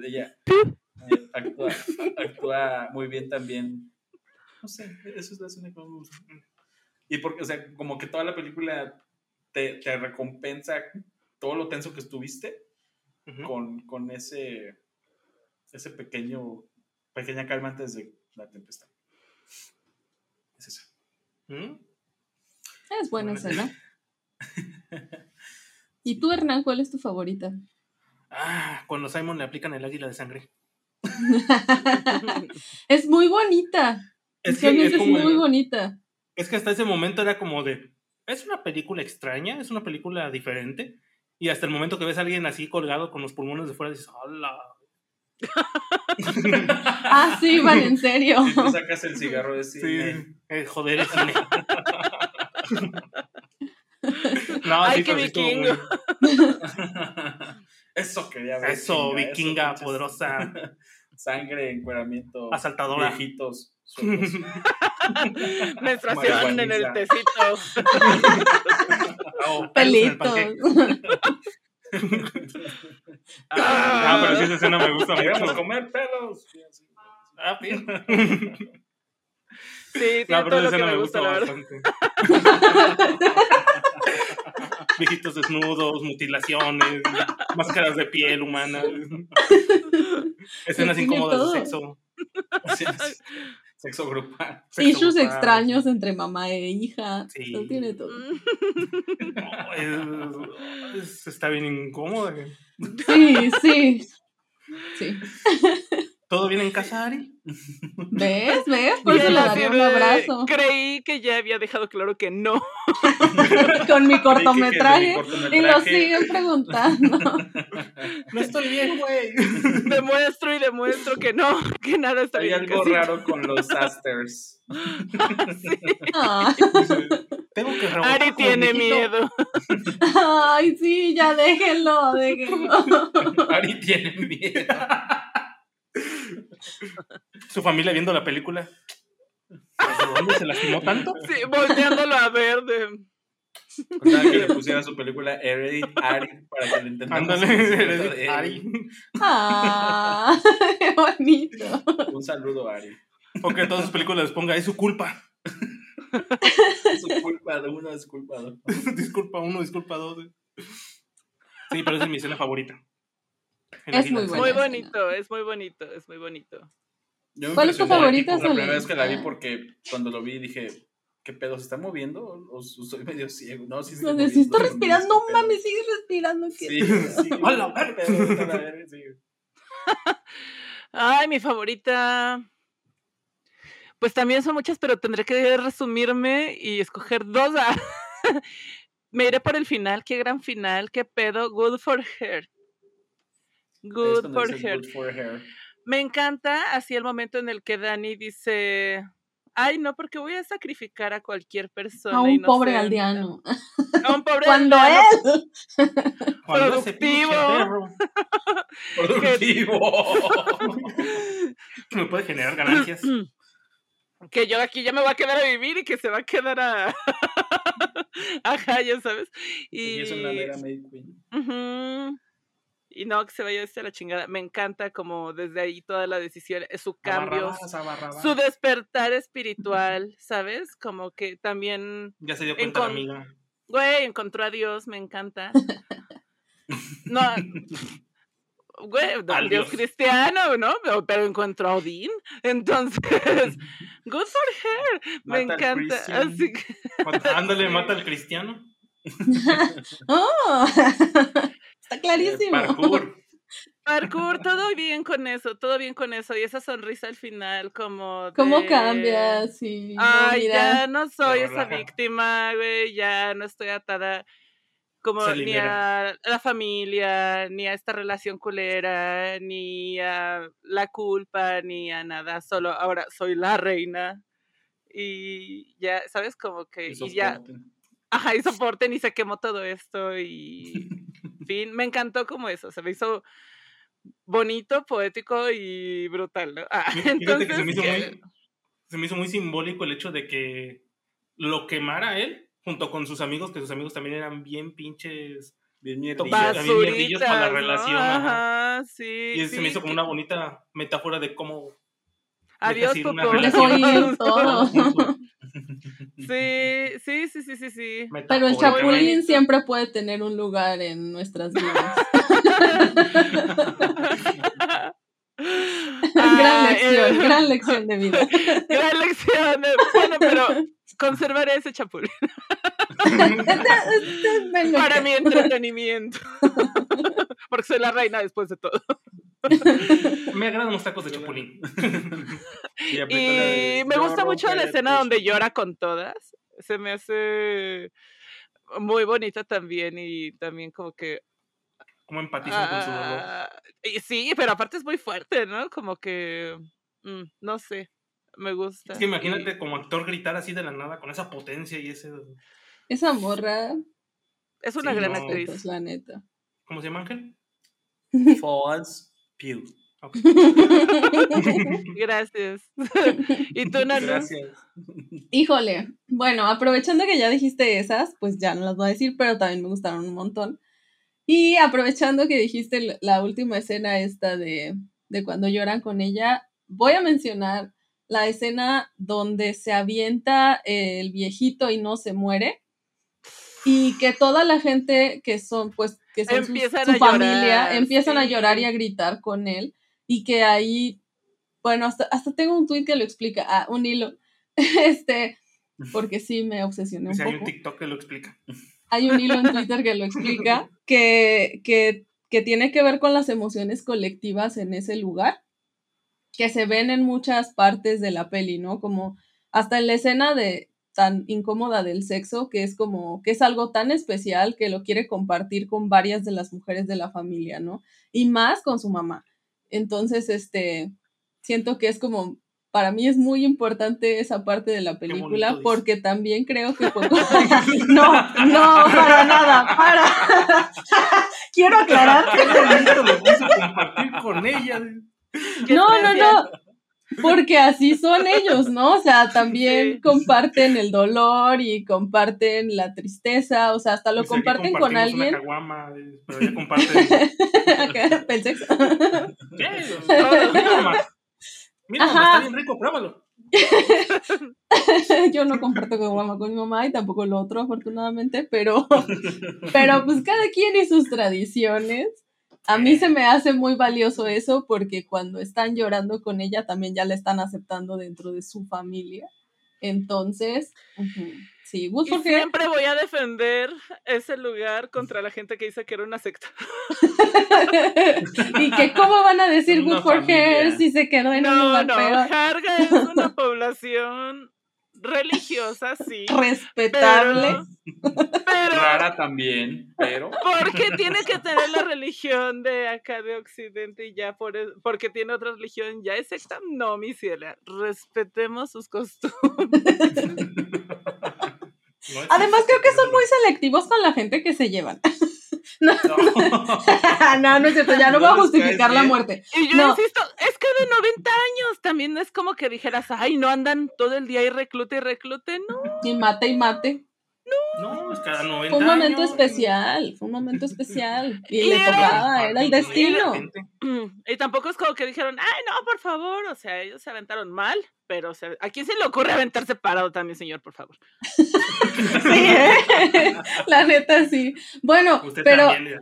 Ella eh, actúa, actúa, muy bien también. No sé, eso es la escena que me gusta. Y porque, o sea, como que toda la película te, te recompensa todo lo tenso que estuviste con, con ese, ese pequeño, pequeña calma antes de la tempestad. Es eso. ¿Mm? Es buena escena. ¿Y tú, Hernán, cuál es tu favorita? Ah, cuando Simon le aplican el águila de sangre. es muy bonita. Es, que es, muy bonita. Es que hasta ese momento era como de. Es una película extraña, es una película diferente. Y hasta el momento que ves a alguien así colgado con los pulmones de fuera, dices, ¡Hola! ah, sí, van en serio. Y tú sacas el cigarro de cine. Sí, eh, joder, es cine. no, Ay, qué vikingo. Eso quería ver. Eso, vikinga, poderosa. Sangre, encueramiento. Asaltadora. Viejitos. Menstruación en el tecito. Oh, Pelitos. Ah, pero si esa escena me gusta mucho. comer pelos. Ah, bien. Sí, tiene todo lo que me gusta, la verdad. Viejitos desnudos, mutilaciones, máscaras de piel humana, escenas incómodas de sexo. Sexo grupal. Sexo issues grupal, extraños entre mamá e hija. Sí. Lo tiene todo. No, es- es- está bien incómoda. Sí, sí. Sí. ¿Todo bien en casa, Ari? ¿Ves? ¿Ves? Por eso le daría un abrazo. Creí que ya había dejado claro que no. Con mi cortometraje. Y lo siguen preguntando. No estoy bien, güey. Demuestro y demuestro que no, que nada está Hay bien. algo casi. raro con los asters. Ah. Tengo que rebotar Ari tiene miedo. Ay, sí, ya déjenlo, déjenlo. Ari tiene miedo. Su familia viendo la película. ¿Desde dónde se lastimó tanto? Sí, volteándolo a ver. de- O sea, que le pusiera su película Hereditary para que le entendamos. Ándale, Ari. Ah, qué bonito. Un saludo, Ari. O que en todas sus películas les ponga, es su culpa. Es su culpa de uno, es culpa de otro. disculpa uno, disculpa dos. Sí, pero esa es mi escena favorita. Es muy bonito, es muy bonito, es muy bonito. Yo ¿Cuál es tu favorita, La primera vez que la vi Ah. porque cuando lo vi dije, ¿qué pedo? ¿Se está moviendo? ¿O, o soy medio ciego? No, sí, si está respirando, no mames, sigue respirando. ¿qué Sí, sí. A la qué pedo, está la verga, sí. Ay, mi favorita. Pues también son muchas, pero tendré que resumirme y escoger dos. Me iré por el final, qué gran final, qué pedo. Good for her. Good for her. good for her. Me encanta así el momento en el que Dani dice, ay, no, porque voy a sacrificar a cualquier persona. A un pobre inocente". aldeano. A un pobre Cuando aldeano. él. Productivo. Productivo. me puede generar ganancias. que yo aquí ya me voy a quedar a vivir y que se va a quedar a... Ajá, ya sabes. Y, Y es una mera May Queen. Ujú. Y no, que se vaya este a la chingada. Me encanta como desde ahí toda la decisión, eh, su cambio, Abarrabás, su despertar espiritual, ¿sabes? Como que también, Ya se dio cuenta la amiga. güey, encontró a Dios, me encanta. No, güey, no, Al Dios Dios. cristiano, ¿no? Pero, pero encontró a Odín. Entonces, good for her. Me Mata encanta. Así que, Mata- Ándale, mata al cristiano. Oh, está clarísimo. Parkour. parkour, todo bien con eso, todo bien con eso. Y esa sonrisa al final, como. ¿Cómo cambia? Sí, Ay, ya no soy esa víctima, güey, ya no estoy atada como ni a la familia, ni a esta relación culera, ni a la culpa, ni a nada, solo ahora soy la reina. Y ya, ¿sabes? Como que Y y ya, ajá, y soporten y se quemó todo esto y fin, me encantó como eso, se me hizo bonito, poético y brutal, ¿no? Ah, Fíjate que se me, hizo muy, se me hizo muy simbólico el hecho de que lo quemara él junto con sus amigos, que sus amigos también eran bien pinches. Bien mierdillos para la relación, ajá. Ajá, sí. Y se me hizo como que- una bonita metáfora de cómo. Adiós, ir todo. Sí, sí, sí, sí, sí, sí. Pero el chapulín siempre puede tener un lugar en nuestras vidas. gran Ah, lección, eh, gran lección de vida. gran lección. de- Bueno, pero conservaré ese chapulín para mi entretenimiento. Porque soy la reina después de todo. Me agradan los tacos de chapulín. Y, me "Yo gusta mucho la escena donde llora con todas. Se me hace muy bonita también y también como que... Como empatizan con su dolor. ah, y sí, pero aparte es muy fuerte, ¿no? Como que... mm, no sé, me gusta. Es que imagínate y como actor gritar así de la nada con esa potencia y ese. Esa morra, Es una sí, gran no. actriz. pues la neta. ¿Cómo se llama Ángel? Pew. Gracias. ¿Y tú, Nano? Gracias. Híjole, bueno, aprovechando que ya dijiste esas, pues ya no las voy a decir, pero también me gustaron un montón. Y aprovechando que dijiste la última escena esta de, de cuando lloran con ella, voy a mencionar la escena donde se avienta el viejito y no se muere. Y que toda la gente que son, pues, que son sus- Empiezan su a familia, llorar, empiezan a llorar y a gritar con él. Y que ahí bueno, hasta, hasta tengo un tweet que lo explica, ah, un hilo, este, porque sí me obsesioné un Si hay un poco. TikTok que lo explica. Hay un hilo en Twitter que lo explica, que, que, que tiene que ver con las emociones colectivas en ese lugar, que se ven en muchas partes de la peli, ¿no? Como hasta en la escena de tan incómoda del sexo, que es como, que es algo tan especial que lo quiere compartir con varias de las mujeres de la familia, ¿no? Y más con su mamá. Entonces, este, siento que es como, para mí es muy importante esa parte de la película, porque también creo que fue... no, no, para nada, para. Quiero aclarar bonito lo compartir con ella. No, no, no. Porque así son ellos, ¿no? O sea, también Sí. comparten el dolor y comparten la tristeza, o sea, hasta lo comparten con compartimos una alguien. caguama, pero ella comparte. El sexo. ¿Qué? Mira, mamá. Mira, mamá, Ajá. está bien rico, pruébalo. Yo no comparto con mamá con mi mamá y tampoco lo otro, afortunadamente, pero, pero pues cada quien y sus tradiciones. A mí se me hace muy valioso eso porque cuando están llorando con ella también ya la están aceptando dentro de su familia. Entonces, ujú, sí, Good Y siempre voy a defender ese lugar contra la gente que dice que era una secta. y que cómo van a decir Una Good for Her familia. si se quedó en un No, lugar no, peor. Harga es una población religiosa, sí. Respetable. Pero, pero Rara también, pero. porque tiene que tener la religión de acá de Occidente y ya por e- porque tiene otra religión, ya es secta. No, mi ciela, respetemos sus costumbres. Además, creo que son muy selectivos con la gente que se llevan. No, No. no, no es cierto, ya no voy a No justificar la muerte. Y yo No. insisto, es que de 90 años también no es como que dijeras, ay, no andan todo el día y reclute y reclute, no. Y mate y mate. No, es cada 90 Fue un momento años. especial, fue un momento especial. Y, Y le era- tocaba, era el destino. Y tampoco es como que dijeron, ay, no, por favor, o sea, ellos se aventaron mal, pero o sea, ¿a quién se le ocurre aventarse parado también, señor, por favor? Sí, ¿eh? la neta sí. Bueno, Usted pero también.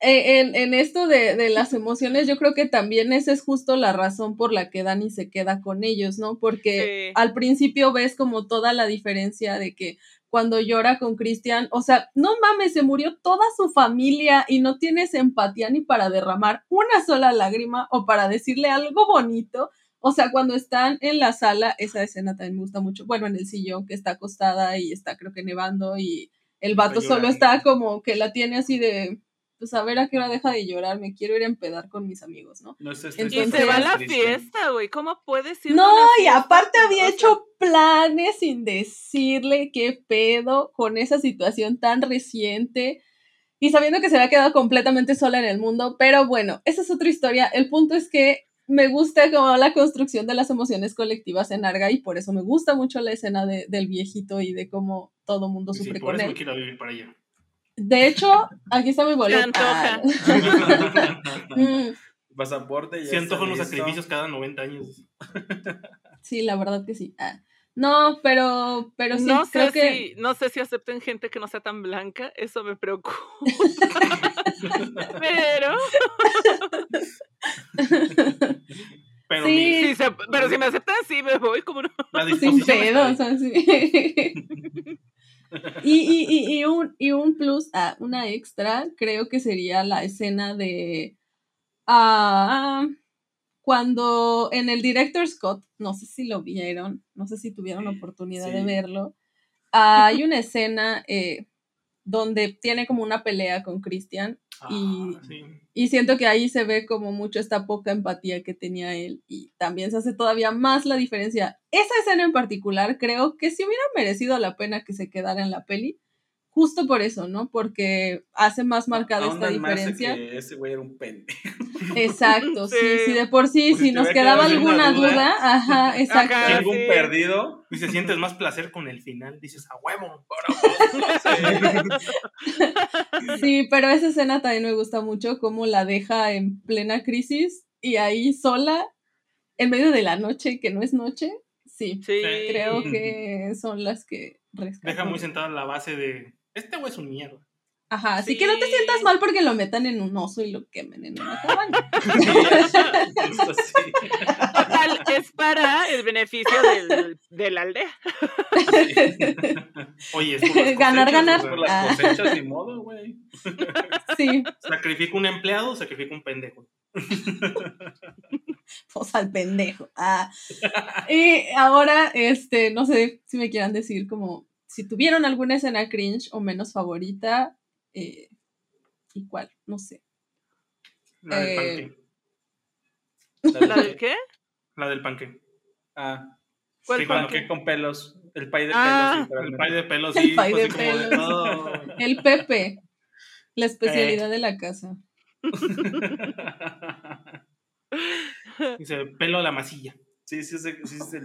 eh, en, en esto de, de las emociones, yo creo que también esa es justo la razón por la que Dani se queda con ellos, ¿no? Porque Sí. al principio ves como toda la diferencia de que cuando llora con Cristian, o sea, no mames, se murió toda su familia y no tienes empatía ni para derramar una sola lágrima o para decirle algo bonito. O sea, cuando están en la sala, esa escena también me gusta mucho. Bueno, en el sillón que está acostada y está creo que nevando y el vato solo está como que la tiene así de, pues a ver a qué hora deja de llorar, me quiero ir a empedar con mis amigos, ¿no? No sé, Y Entonces- se va a la fiesta, güey, ¿cómo puedes ir? No, a y aparte había o sea, hecho planes sin decirle qué pedo con esa situación tan reciente y sabiendo que se había quedado completamente sola en el mundo, pero bueno, esa es otra historia. El punto es que me gusta como la construcción de las emociones colectivas en Arga y por eso me gusta mucho la escena de- del viejito y de cómo todo mundo Y sí, sufre por con eso me él. quiero vivir para allá. De hecho, aquí está mi Se boleto. antoja. Mm, Pasaporte. ya Siento con los sacrificios cada 90 años. sí, la verdad que sí. Ah, no, pero, pero sí, no creo sé que... si, no sé si acepten gente que no sea tan blanca, eso me preocupa. pero, Pero Sí. mi- si se- pero si me aceptan, sí me voy, como no. Sin pedos, así. Y, y, y, y un, y un plus, ah, una extra, creo que sería la escena de ah, cuando en el director Scott, no sé si lo vieron, no sé si tuvieron la oportunidad de verlo, ah, hay una escena eh, donde tiene como una pelea con Christian y- Ah, sí. y siento que ahí se ve como mucho esta poca empatía que tenía él y también se hace todavía más la diferencia. Esa escena en particular creo que sí hubiera merecido la pena que se quedara en la peli, justo por eso, ¿no? Porque hace más marcada esta diferencia. que ese güey era un pendejo. Exacto, sí, Sí. sí, de por sí, si nos quedaba alguna duda, duda. ajá, exacto. Ajá. Algún sí. perdido. Y se sientes más placer con el final. Dices, a huevo. Sí, pero esa escena también me gusta mucho, cómo la deja en plena crisis y ahí sola, en medio de la noche, que no es noche. Sí, Sí. creo que son las que rescato. Deja muy sentada la base de. Este güey es un mierda. Ajá, así que no te sientas mal porque lo metan en un oso y lo quemen en una cabaña. Total, es para el beneficio del, de la aldea. Oye, es por las Ganar, ganar. o Por las Ah. cosechas ni modo, güey. Sí, Sacrifico un empleado, sacrifico un pendejo. pues al pendejo. Ah. Y ahora, este, no sé si me quieran decir como si tuvieron alguna escena cringe o menos favorita, eh, ¿y cuál? No sé. La del Eh, panque. ¿La del qué? La del panque. Ah, ¿Cuál Sí, fue? cuando que con pelos. El pay de Ah, pelos. El pay de pelos, El sí. pay fue de pelos. "Oh". El Pepe, la especialidad de la casa. Dice, pelo a la masilla. Sí, sí, sí, sí, sí, sí,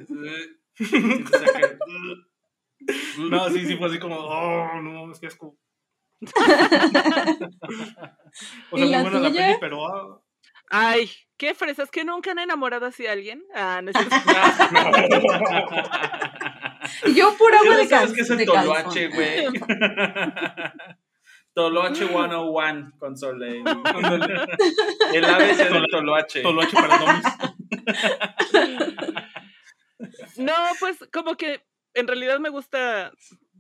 sí, te saca el- No, sí, sí, fue así como, oh, no, es que asco. O ¿Y sea, la muy buena la peli, pero ah, Ay, qué fresas, que nunca han enamorado así a alguien. Ah, no es. Yo pura agua de, ¿Sabes cal qué es el toloache, calzón. güey? Toloache 101 con Soleil. El ABC del Toloache. toloache para domis. No, pues como que en realidad me gusta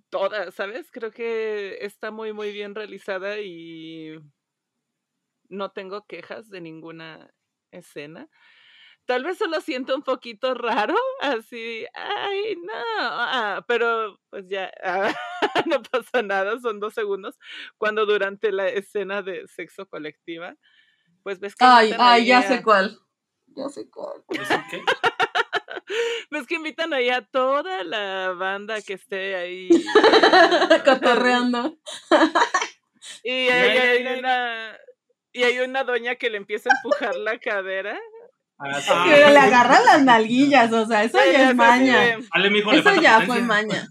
toda, ¿sabes? Creo que está muy, muy bien realizada y no tengo quejas de ninguna escena. Tal vez solo siento un poquito raro, así, ay, no, ah, pero pues ya, ah, no pasa nada, son dos segundos, cuando durante la escena de sexo colectiva, pues ves que... Ay, ay, ya a- sé cuál. Ya sé cuál. ¿Eso qué? Ves que invitan ahí a toda la banda que esté ahí. Cotorreando. Y hay, una, y hay una doña que le empieza a empujar la cadera. Ah, sí. Ah, Pero le agarran las nalguillas, o sea, eso Sí, ya es maña. de- mijo, Eso ya potencia. fue maña.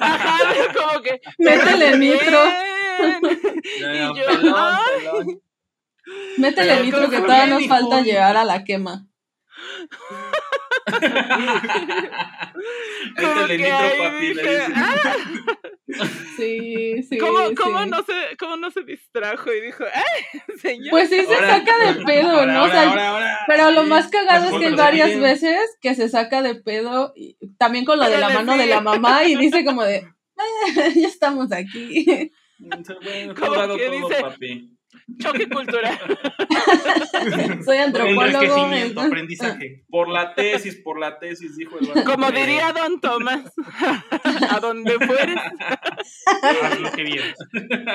Ajá, como que. Métele "Pero nitro. bien". Ya, Y yo, pelón, "Ay". pelón. Métele Pero nitro que ¿cómo todavía nos falta llegar a la quema. Como Métele que nitro, ahí papi. dije, dice. "Ah". Sí, sí. ¿Cómo, sí. cómo no se, ¿Cómo no se distrajo? Y dijo, ¡ay, señor! Pues sí se Ahora- saca de pedo, ahora, ¿no? O sea, ahora, ahora, ahora. Pero lo más cagado es que hay varias cepillen. veces que se saca de pedo, y también con lo de la mano de la mamá, y dice como de, "Eh, ya estamos aquí. Bueno, Como que todo, dice- papi. Choque cultural. Soy antropólogo. Enriquecimiento, entonces- aprendizaje. Por la tesis, por la tesis, dijo el. Como diría Don Tomás, a donde fueres, Haz lo que vieras.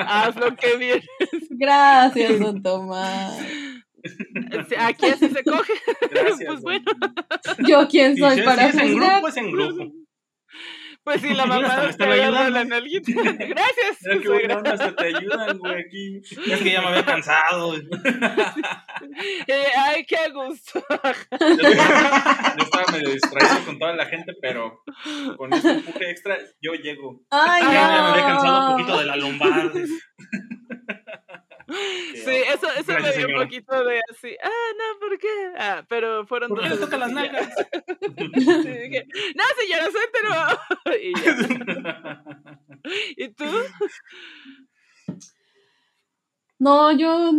haz lo que vienes. Gracias, don Tomás. Aquí así se coge. Gracias. Pues bueno. Yo quién Si, soy si para es en grupo, es en grupo. Pues sí, la mamá te ayudando. la nalguita. Gracias, buena onda, hasta te ayudan, güey, aquí. Es que ya me había cansado. Eh, ay, qué gusto. Yo estaba, yo estaba medio distraído con toda la gente, pero con este empuje extra yo llego. Ay, Ah, Ya me había cansado un no. poquito de la lumbar. Sí, eso, eso me dio un poquito de así. Ah, no, ¿por qué? Ah, pero fueron ¿Por qué dos le toca las nalgas? Sí, dije, no, señora, suéltelo. Y ya. ¿Y tú? No, yo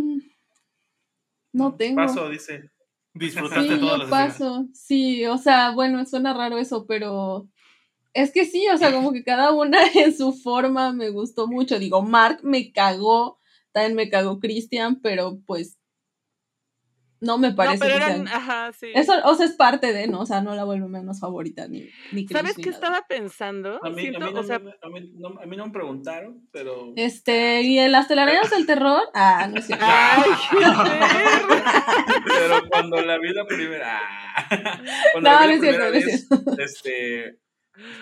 no tengo. Paso, dice. Disfrutaste Sí, todas yo las escenas. paso. Sí, o sea, bueno, suena raro eso, pero es que sí, o sea, como que cada una en su forma me gustó mucho. Digo, Mark me cagó, también me cagó Christian, pero pues no me parece no, pero que eran, sean- ajá, sí. Eso, o sea, es parte de, ¿no? O sea, no la vuelvo menos favorita ni, ni ¿Sabes qué nada. estaba pensando? A mí, no, me, no, no preguntaron, pero. Este, y en las telarañas del terror, ah, no es cierto. ¡Ay! Pero cuando la vi la primera. ah, cuando No, la no vi es la cierto, primera no es vez, cierto. este.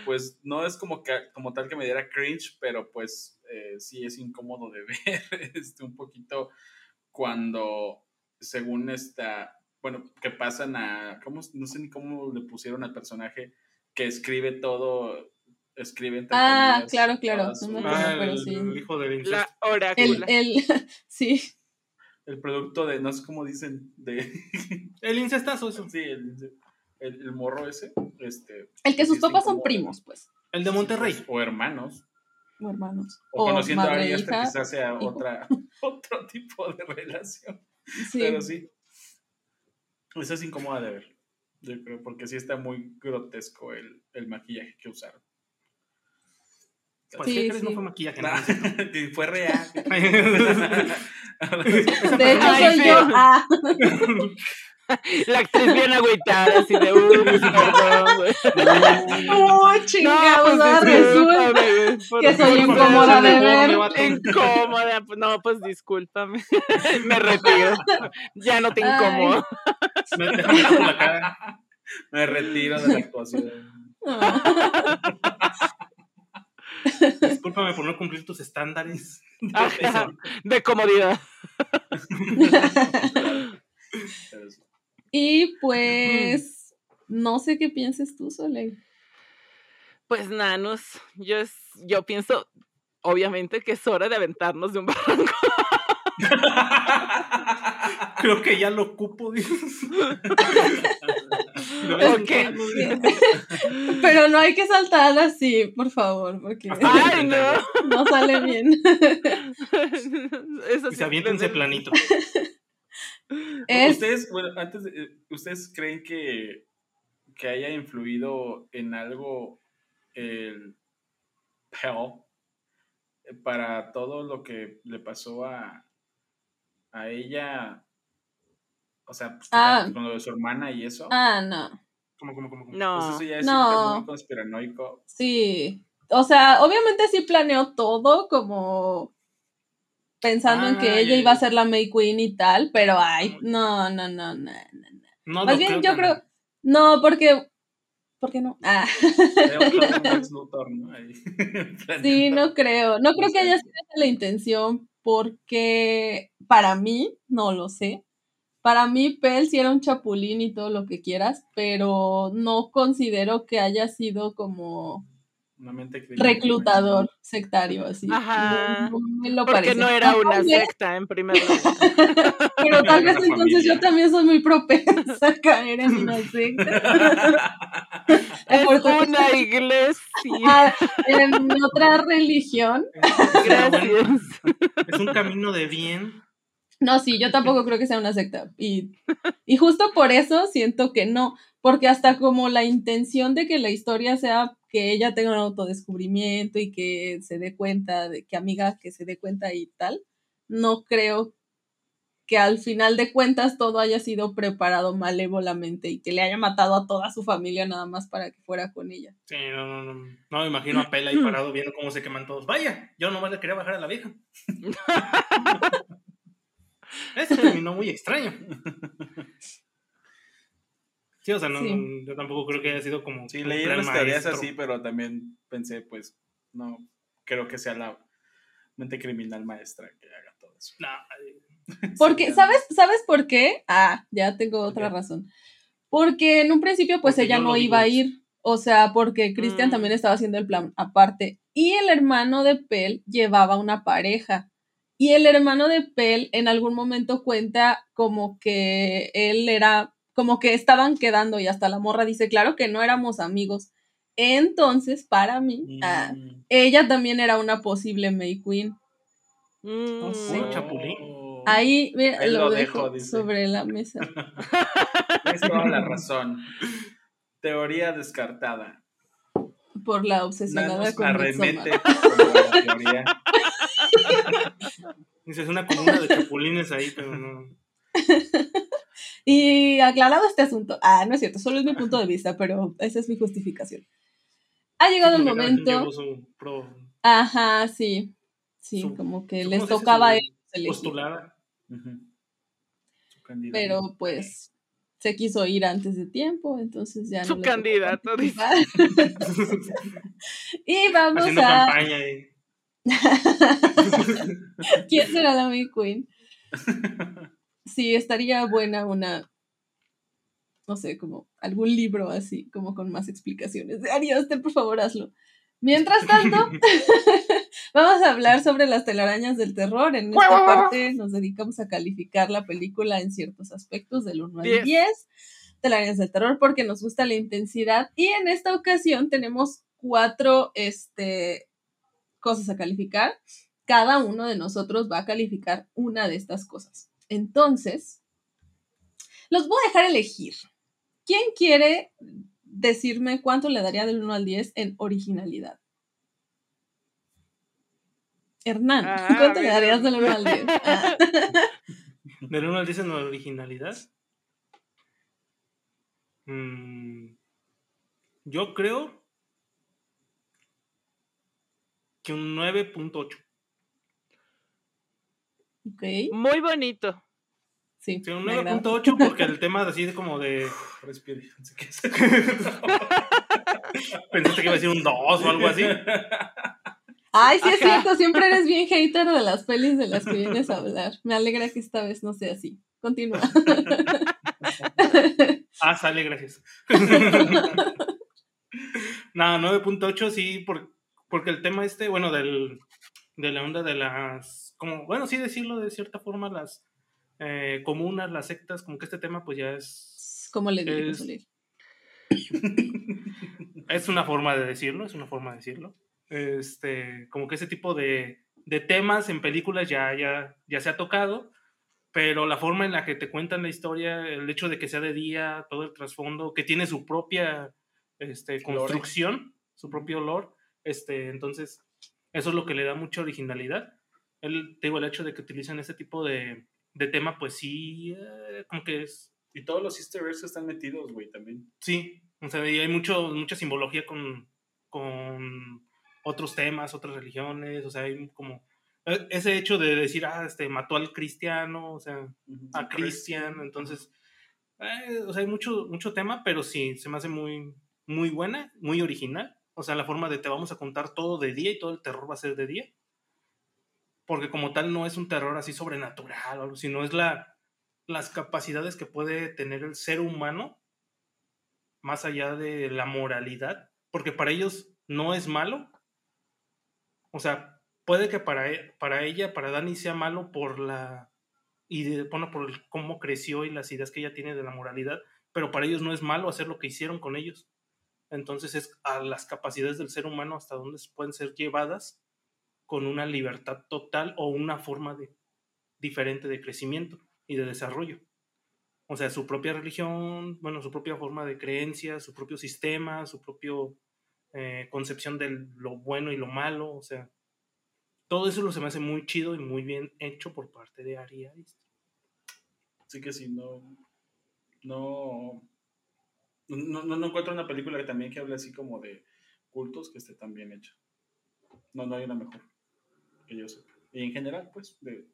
Pues no es como, que, como tal que me diera cringe, pero pues eh, sí es incómodo de ver este, un poquito cuando, según esta. Bueno, que pasan a. ¿cómo, no sé ni cómo le pusieron al personaje que escribe todo. Escribe entre Ah, comillas claro, claro, todas no me sus- acuerdo. Ah, pero el, sí. el hijo del incesto. La El, orácula. el, sí, el producto de, no sé cómo dicen, de. El incestazo, eso. sí, el, el, el morro ese. Este, el que sus papás son primos, pues. El de Monterrey. O hermanos. O hermanos. O, conociendo a alguien e hasta quizás sea hijo. otra, otro tipo de relación. Sí. Pero sí. Eso es incómoda de ver. Yo creo, porque sí está muy grotesco el, el maquillaje que usaron. Pues, Sí, ¿qué crees? No fue maquillaje. Nah, nada. y fue real. De hecho, soy yo. Ah, La actriz bien agüitada, así de, uy, perdón, güey. oh, chingados, ahora resulta. que soy incómoda de ver. Incómoda, pues, no, pues discúlpame. Me retiro. Ya no te incomodo. Me déjame por la cara. Me retiro de la actuación. Discúlpame por no cumplir tus estándares. Ajá, de comodidad. Y pues, no sé qué pienses tú, Soleil. Pues nanos, yo es, yo pienso, obviamente, que es hora de aventarnos de un barranco. Creo que ya lo ocupo. dices. De vez en ¿Por qué? cuando, Pero no hay que saltar así, por favor, porque Ay, no. no sale bien. Eso sí, desde- planito. Es, Ustedes, bueno, antes de, ¿ustedes creen que, que haya influido en algo el Hell eh, para todo lo que le pasó a, a ella? O sea, pues, Ah. con lo de su hermana y eso. ah, no. ¿Cómo, cómo, cómo? cómo? No. Pues eso ya es No. muy conspiranoico. Sí. O sea, obviamente sí planeó todo como pensando en que ella iba a ser la May Queen y tal, pero ay, no, no, no, no. no. No Más bien yo creo, no, porque, ¿por qué no? Ah, sí, no creo, no creo que haya sido la intención, porque para mí, no lo sé, para mí Pell sí era un chapulín y todo lo que quieras, pero no considero que haya sido como Una mente criminal. reclutador sectario, así. Ajá. No, no me lo Porque parece. no era una secta en primer lugar. Pero tal vez entonces familia. yo también soy muy propensa a caer en una secta. Es una iglesia. ah, en otra religión. Gracias. Es un camino de bien. No, sí, yo tampoco creo que sea una secta. Y, y justo por eso siento que no, porque hasta como la intención de que la historia sea que ella tenga un autodescubrimiento y que se dé cuenta, de que amiga que se dé cuenta y tal, no creo que al final de cuentas todo haya sido preparado malévolamente y que le haya matado a toda su familia nada más para que fuera con ella. Sí, no, no, no. No me imagino a Pela ahí parado viendo cómo se queman todos. Vaya, yo nomás le quería bajar a la vieja. Eso terminó muy extraño. Sí, o sea, no, Sí. no, yo tampoco creo que haya sido como. Sí, leí las teorías así, pero también pensé, pues, no creo que sea la mente criminal maestra que haga todo eso. No, Porque, ¿sabes, ¿sabes por qué? Ah, ya tengo otra razón. Porque en un principio, pues Porque ella no iba a ir. O sea, porque Cristian Mm. también estaba haciendo el plan aparte. Y el hermano de Pel llevaba una pareja. Y el hermano de Pel en algún momento cuenta como que él era, como que estaban quedando y hasta la morra dice, claro que no éramos amigos. Entonces, para mí, ah, Mm. ella también era una posible May Queen. Mm. sé. Un chapulín. Oh. Ahí, mira, Ahí lo, lo dejo, dejo, dice. sobre la mesa. Tienes toda la razón. Teoría descartada. Por la obsesionada con arremete la teoría. Dices una columna de chapulines ahí, pero no. Y aclarado este asunto. Ah, no es cierto, solo es mi punto de vista, pero esa es mi justificación. Ha llegado el momento. pro- Ajá, sí. Sí, Su- como que les tocaba. Ujú. Su candidato. Pero pues se quiso ir antes de tiempo, entonces ya no. Su candidato, y vamos Haciendo a. campaña y. ¿Quién será la Queen? Sí, estaría buena una, no sé, como algún libro así, como con más explicaciones. De por favor, hazlo. Mientras tanto, vamos a hablar sobre las telarañas del terror. En esta parte nos dedicamos a calificar la película en ciertos aspectos del 1 al Diez. 10. Telarañas del terror porque nos gusta la intensidad. Y en esta ocasión tenemos cuatro, este, cosas a calificar, cada uno de nosotros va a calificar una de estas cosas. Entonces, los voy a dejar elegir. ¿Quién quiere decirme cuánto le daría del 1 al 10 en originalidad? Hernán, Ah, ¿cuánto le darías del 1 al 10? Ah. Del 1 al 10 en originalidad. Mm, yo creo que un 9.8. Muy bonito. sí. Sí, un me agrada. 9.8 porque el tema así de como de... Respire. Pensaste que iba a decir un 2 o algo así. Ay, sí es cierto, siempre eres bien hater de las pelis de las que vienes a hablar. Me alegra que esta vez no sea así. Continúa. Ah, sale, gracias. no, 9.8 sí, por- porque el tema este, bueno, del, de la onda de las, como, bueno, sí decirlo de cierta forma, las eh, comunas, las sectas, como que este tema pues ya es, ¿Cómo le digo, Es- es una forma de decirlo, es una forma de decirlo. Este, como que ese tipo de, de temas en películas ya, ya, ya se ha tocado, pero la forma en la que te cuentan la historia, el hecho de que sea de día, todo el trasfondo, que tiene su propia este, construcción, su propio lore, este, entonces eso es lo que le da mucha originalidad. El, te digo, el hecho de que utilicen este tipo de, de tema, pues sí, eh, como que es, Y todos los easter eggs están metidos, güey, también. Sí, o sea, y hay mucho, mucha simbología con, con otros temas, otras religiones, o sea, hay como e- ese hecho de decir, ah, este, mató al cristiano, o sea, a Cristian, entonces, eh, o sea, hay mucho, mucho tema, pero sí, se me hace muy, muy buena, muy original, o sea, la forma de te vamos a contar todo de día y todo el terror va a ser de día, porque como tal no es un terror así sobrenatural, sino es la, las capacidades que puede tener el ser humano más allá de la moralidad, porque para ellos no es malo. O sea, puede que para, e- para ella, para Dani, sea malo por la y bueno, por el- cómo creció y las ideas que ella tiene de la moralidad, pero para ellos no es malo hacer lo que hicieron con ellos. Entonces es a las capacidades del ser humano hasta dónde pueden ser llevadas con una libertad total o una forma de, diferente de crecimiento y de desarrollo. O sea, su propia religión, bueno, su propia forma de creencia, su propio sistema, su propio eh, concepción de lo bueno y lo malo, o sea, todo eso lo se me hace muy chido y muy bien hecho por parte de Ari Aster. Así que sí. No. No, no, no encuentro una película que también que hable así como de cultos que esté tan bien hecha. No, no hay una mejor que yo sepa. Y en general, pues, de,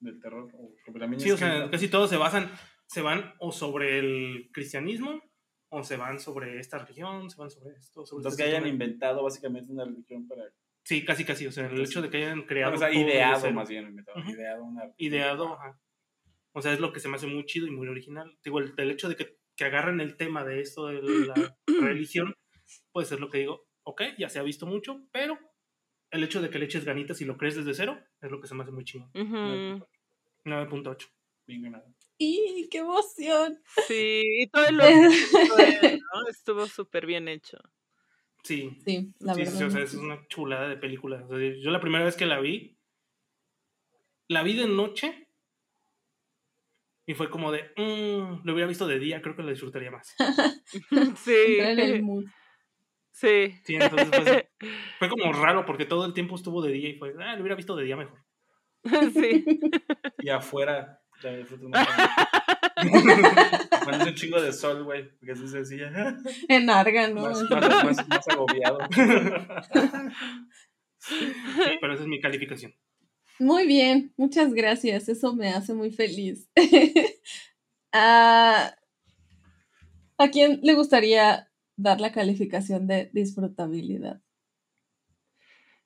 del terror. o también Sí, es o sea, que- casi todos se basan, se van o sobre el cristianismo, o se van sobre esta religión, se van sobre esto, sobre Entonces este que hayan sistema. inventado básicamente una religión para. Sí, casi, casi, o sea, el hecho de que hayan creado... o sea, ideado más bien, inventado. Ujú. Ideado una. ideado. ajá. O sea, es lo que se me hace muy chido y muy original. Digo, el, el hecho de que, que agarren el tema de esto de la religión, pues es lo que digo, ok, ya se ha visto mucho, pero el hecho de que le eches ganitas y lo crees desde cero es lo que se me hace muy chingón. Ujú. 9.8. Bien ganado. ¡Y qué emoción! Sí, y todo el otro, ¿no? estuvo súper bien hecho. Sí, Sí, la sí, verdad. sí, o sea, es una chulada de película. O sea, yo la primera vez que la vi, la vi de noche y fue como de, "Mm, lo hubiera visto de día, creo que lo disfrutaría más. Sí. En el mood. Sí. Sí, entonces fue, fue como raro porque todo el tiempo estuvo de día y fue, ah, lo hubiera visto de día mejor. Sí. Y afuera. Ya hace un chingo de sol, güey. Porque así se decía. En Arga, ¿no? Más, más, más, más agobiado. Sí, pero esa es mi calificación. Muy bien, muchas gracias. Eso me hace muy feliz. Ah, ¿A quién le gustaría dar la calificación de disfrutabilidad?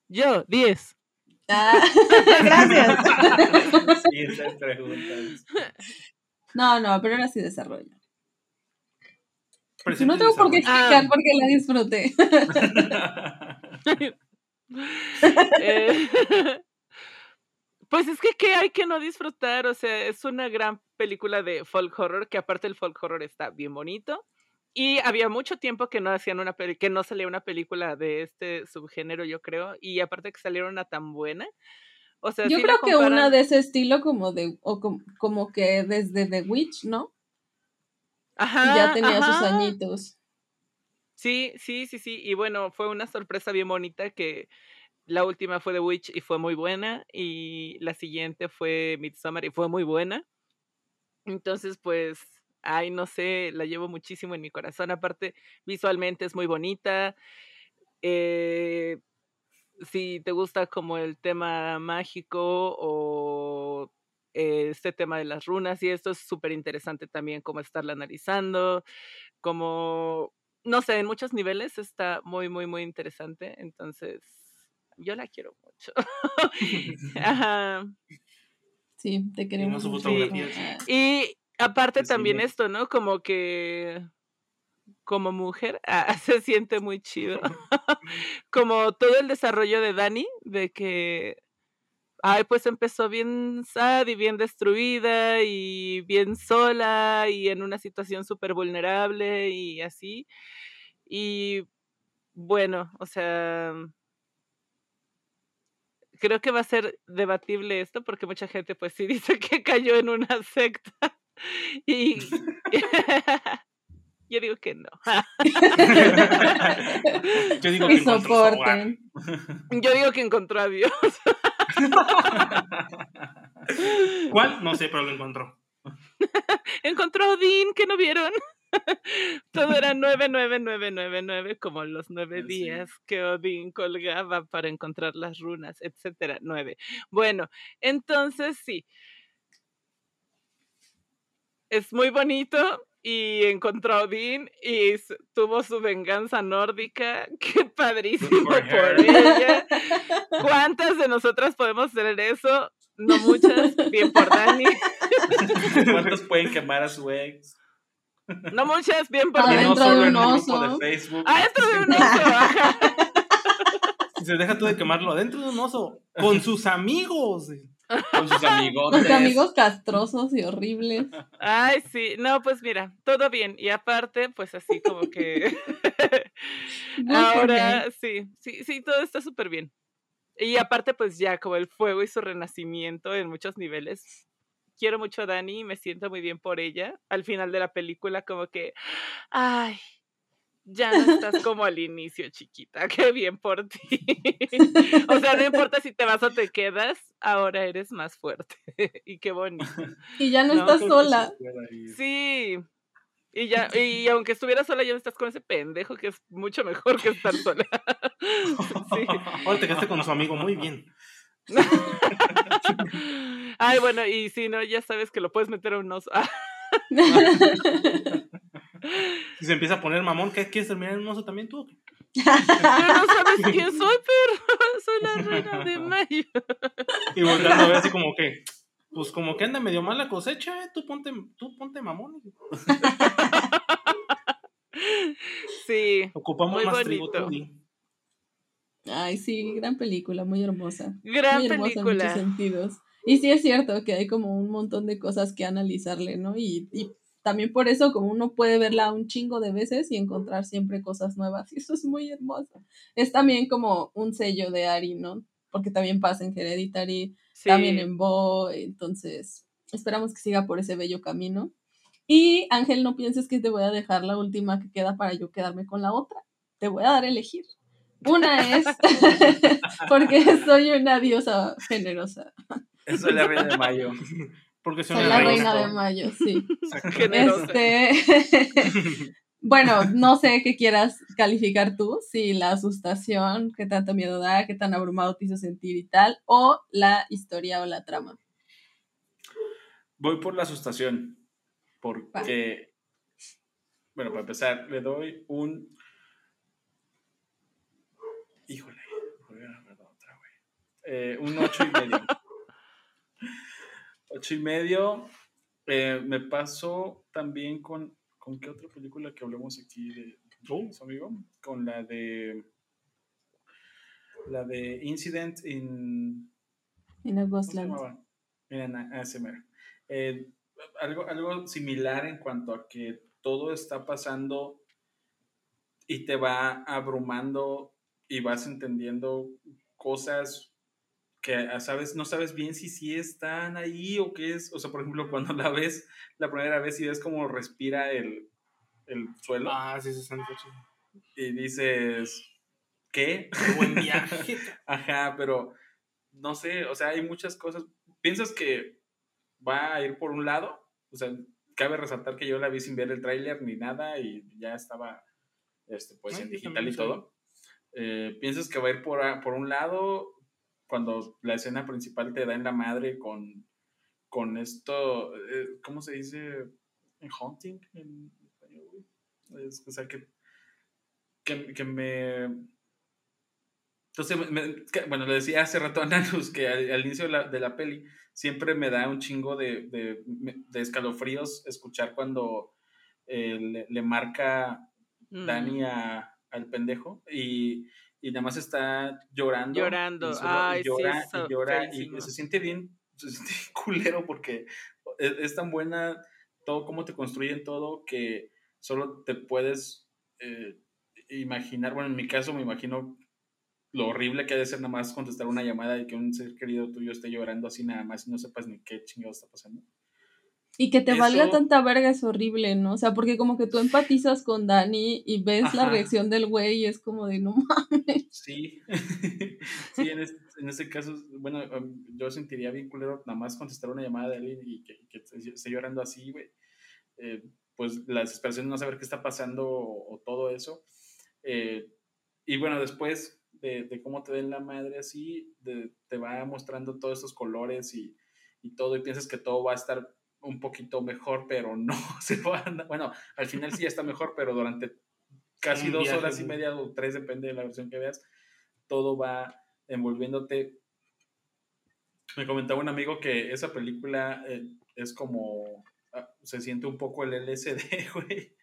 Yo, 10. Ah, gracias. Pregunta. No, no, pero ahora sí desarrollo. Presente No tengo por qué explicar por qué la disfruté. Eh, pues es que, ¿qué hay que no disfrutar? O sea, es una gran película de folk horror, que aparte el folk horror está bien bonito. Y había mucho tiempo que no hacían una peli que no salía una película de este subgénero, yo creo, y aparte que salieron una tan buena. O sea, Yo sí creo que una de ese estilo como de, o com- como, que desde The Witch, ¿no? Ajá, ya tenía sus añitos. Sí, sí, sí, sí. Y bueno, fue una sorpresa bien bonita que la última fue The Witch y fue muy buena. Y la siguiente fue Midsommar y fue muy buena. Entonces, pues, ay, no sé, la llevo muchísimo en mi corazón. Aparte, visualmente es muy bonita. Eh, si te gusta como el tema mágico o eh, este tema de las runas y esto es súper interesante también como estarla analizando, como, no sé, en muchos niveles está muy, muy, muy interesante. Entonces, yo la quiero mucho. Ajá. Sí, te queremos Ah, Y aparte Sí, también esto, ¿no? Como que como mujer ah, se siente muy chido. como todo el desarrollo de Dani, de que, ay, pues empezó bien sad y bien destruida y bien sola y en una situación súper vulnerable y así. Y bueno, o sea, creo que va a ser debatible esto porque mucha gente pues sí dice que cayó en una secta y yo digo que no. Yo digo que que soporten. Yo digo que encontró a Dios. ¿Cuál? No sé, pero lo encontró. Encontró a Odín, que no vieron. Todo era 99999, como los nueve sí. días que Odín colgaba para encontrar las runas, etcétera. Nueve. Bueno, entonces sí. Es muy bonito y encontró a Odín y tuvo su venganza nórdica. Qué padrísimo por ella. ¿Cuántas de nosotras podemos hacer eso? No muchas. Bien por Dani. ¿Cuántos pueden quemar a su ex? No muchas. Bien por Dani. Adentro de un oso. de Facebook. Adentro de un oso. Si se deja tú de quemarlo adentro de un oso, con sus amigos. Con sus amigos. Con tus amigos castrosos y horribles. Ay, sí. No, pues mira, todo bien. Y aparte, pues así como que. Ahora, sí, sí, sí, todo está súper bien. Y aparte, pues ya, como el fuego y su renacimiento en muchos niveles. Quiero mucho a Dani, me siento muy bien por ella. Al final de la película, como que, ay, ya no estás como al inicio, chiquita. Qué bien por ti. o sea, no importa si te vas o te quedas, ahora eres más fuerte. y qué bonito. Y ya no, No, estás sola. Sí. Y ya, y aunque estuvieras sola, ya no estás con ese pendejo que es mucho mejor que estar sola. sí. Ahora te quedaste con su amigo, muy bien. Ay, bueno, y si no, ya sabes que lo puedes meter a un oso. Si se empieza a poner mamón, ¿qué quieres terminar en un oso también tú? pero no sabes quién soy, pero soy la reina de mayo. Y volteando a ver así como que, pues como que anda medio mal la cosecha, ¿eh? Tú ponte, tú ponte mamón. Sí, Ocupamos Muy más trigo, bonito. tú di. Ay, sí, gran película, muy hermosa. gran muy hermosa en muchos película. sentidos. Y sí es cierto que hay como un montón de cosas que analizarle, ¿no? Y, y también por eso como uno puede verla un chingo de veces y encontrar siempre cosas nuevas. Y eso es muy hermoso. Es también como un sello de Ari, ¿no? Porque también pasa en Hereditary, Sí. también en Bo, entonces esperamos que siga por ese bello camino. Y Ángel, no pienses que te voy a dejar la última que queda para yo quedarme con la otra. Te voy a dar a elegir. Una es porque soy una diosa generosa. Eso es la reina de mayo. Porque soy Soy la reina. reina de mayo, sí. Este, bueno, no sé qué quieras calificar tú, si la asustación, qué tanto miedo da, qué tan abrumado te hizo sentir y tal, o la historia o la trama. Voy por la asustación. Porque, bueno, para empezar, le doy un. Híjole, voy a ver otra, güey. Eh, un ocho y medio. Ocho y medio. Eh, me pasó también con. ¿Con qué otra película que hablamos aquí de, Oh. amigo? Con la de. La de Incident in. En a ¿Cómo Ghost se Land. llamaba? Miren, a- ASMR. Eh, algo, algo similar en cuanto a que todo está pasando y te va abrumando y vas entendiendo cosas que ah, sabes, no sabes bien si sí están ahí o qué es. O sea, por ejemplo, cuando la ves la primera vez y ves cómo respira el, el suelo. Ah, sí, sí, sí. Y dices, ¿qué? Qué buen viaje. Ajá, pero no sé, o sea, hay muchas cosas. ¿Piensas que va a ir por un lado? O sea, cabe resaltar que yo la vi sin ver el tráiler ni nada y ya estaba este, pues Ay, en digital y todo. Eh, ¿Piensas que va a ir por, por un lado cuando la escena principal te da en la madre con, con esto, eh, ¿cómo se dice? En haunting en español, güey? Es- o sea, que, que, que me... Entonces, me- me- que- bueno, le decía hace rato a Nanus que al, al inicio de la, de la peli siempre me da un chingo de, de, de escalofríos escuchar cuando eh, le, le marca Mm. Dani a- al pendejo y, y nada más está llorando. Llorando. solo- Ay, y sí, llora, eso, y llora y se siente bien, se siente culero porque es, es tan buena todo cómo te construyen todo que solo te puedes eh, imaginar, bueno, en mi caso me imagino lo horrible que ha de ser nada más contestar una llamada y que un ser querido tuyo esté llorando así nada más y no sepas ni qué chingado está pasando. Y que te valga tanta verga es horrible, ¿no? O sea, porque como que tú empatizas con Dani y ves la reacción del güey y es como de no mames. Sí, sí, en, es- en ese caso, bueno, um, yo sentiría bien culero nada más contestar una llamada de alguien y que, que esté esté llorando así, güey. Eh, pues la desesperación de no saber qué está pasando o, o todo eso. Eh, y bueno, después de, de cómo te den la madre así, de- te va mostrando todos estos colores y, y todo, y piensas que todo va a estar un poquito mejor, pero no, se va a, bueno, al final sí ya está mejor, pero durante casi dos viaje, horas y ¿no? media o tres, depende de la versión que veas, todo va envolviéndote. Me comentaba un amigo que esa película eh, es como, ah, se siente un poco el LSD, güey,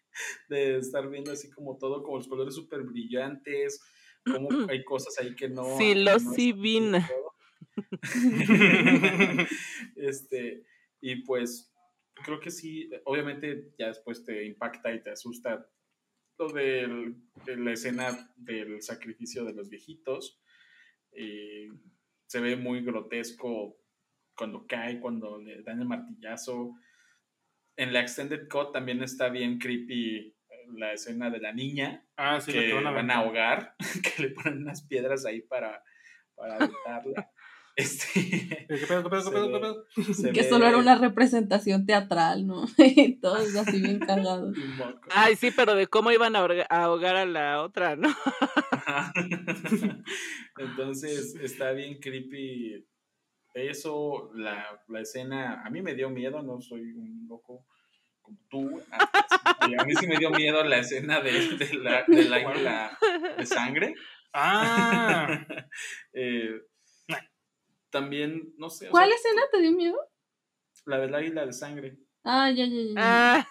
de estar viendo así como todo, como los colores súper brillantes, como hay cosas ahí que no... Sí, que lo no sí todo. este, y pues creo que sí, obviamente ya después te impacta y te asusta lo del- de la escena del sacrificio de los viejitos. eh, se ve muy grotesco cuando cae, cuando le dan el martillazo. En la Extended Cut también está bien creepy la escena de la niña Ah, sí, que que van a van a aventar. ahogar, que le ponen unas piedras ahí para, para aventarla. Este, ¿Qué pedo, qué pedo, qué Se pedo, qué ve- pedo? se Que solo era una representación teatral, ¿no? Y todos así bien moco. Ay, sí, pero de cómo iban a ahogar a la otra, ¿no? Entonces está bien creepy eso, la, la escena, a mí me dio miedo, no soy un loco como tú. A a mí sí me dio miedo la escena de, de la, del águila de sangre. Ah, Eh, también, no sé, o ¿Cuál sea, escena te dio miedo? la del águila de sangre. Ah, ya, ya, ya. Ah,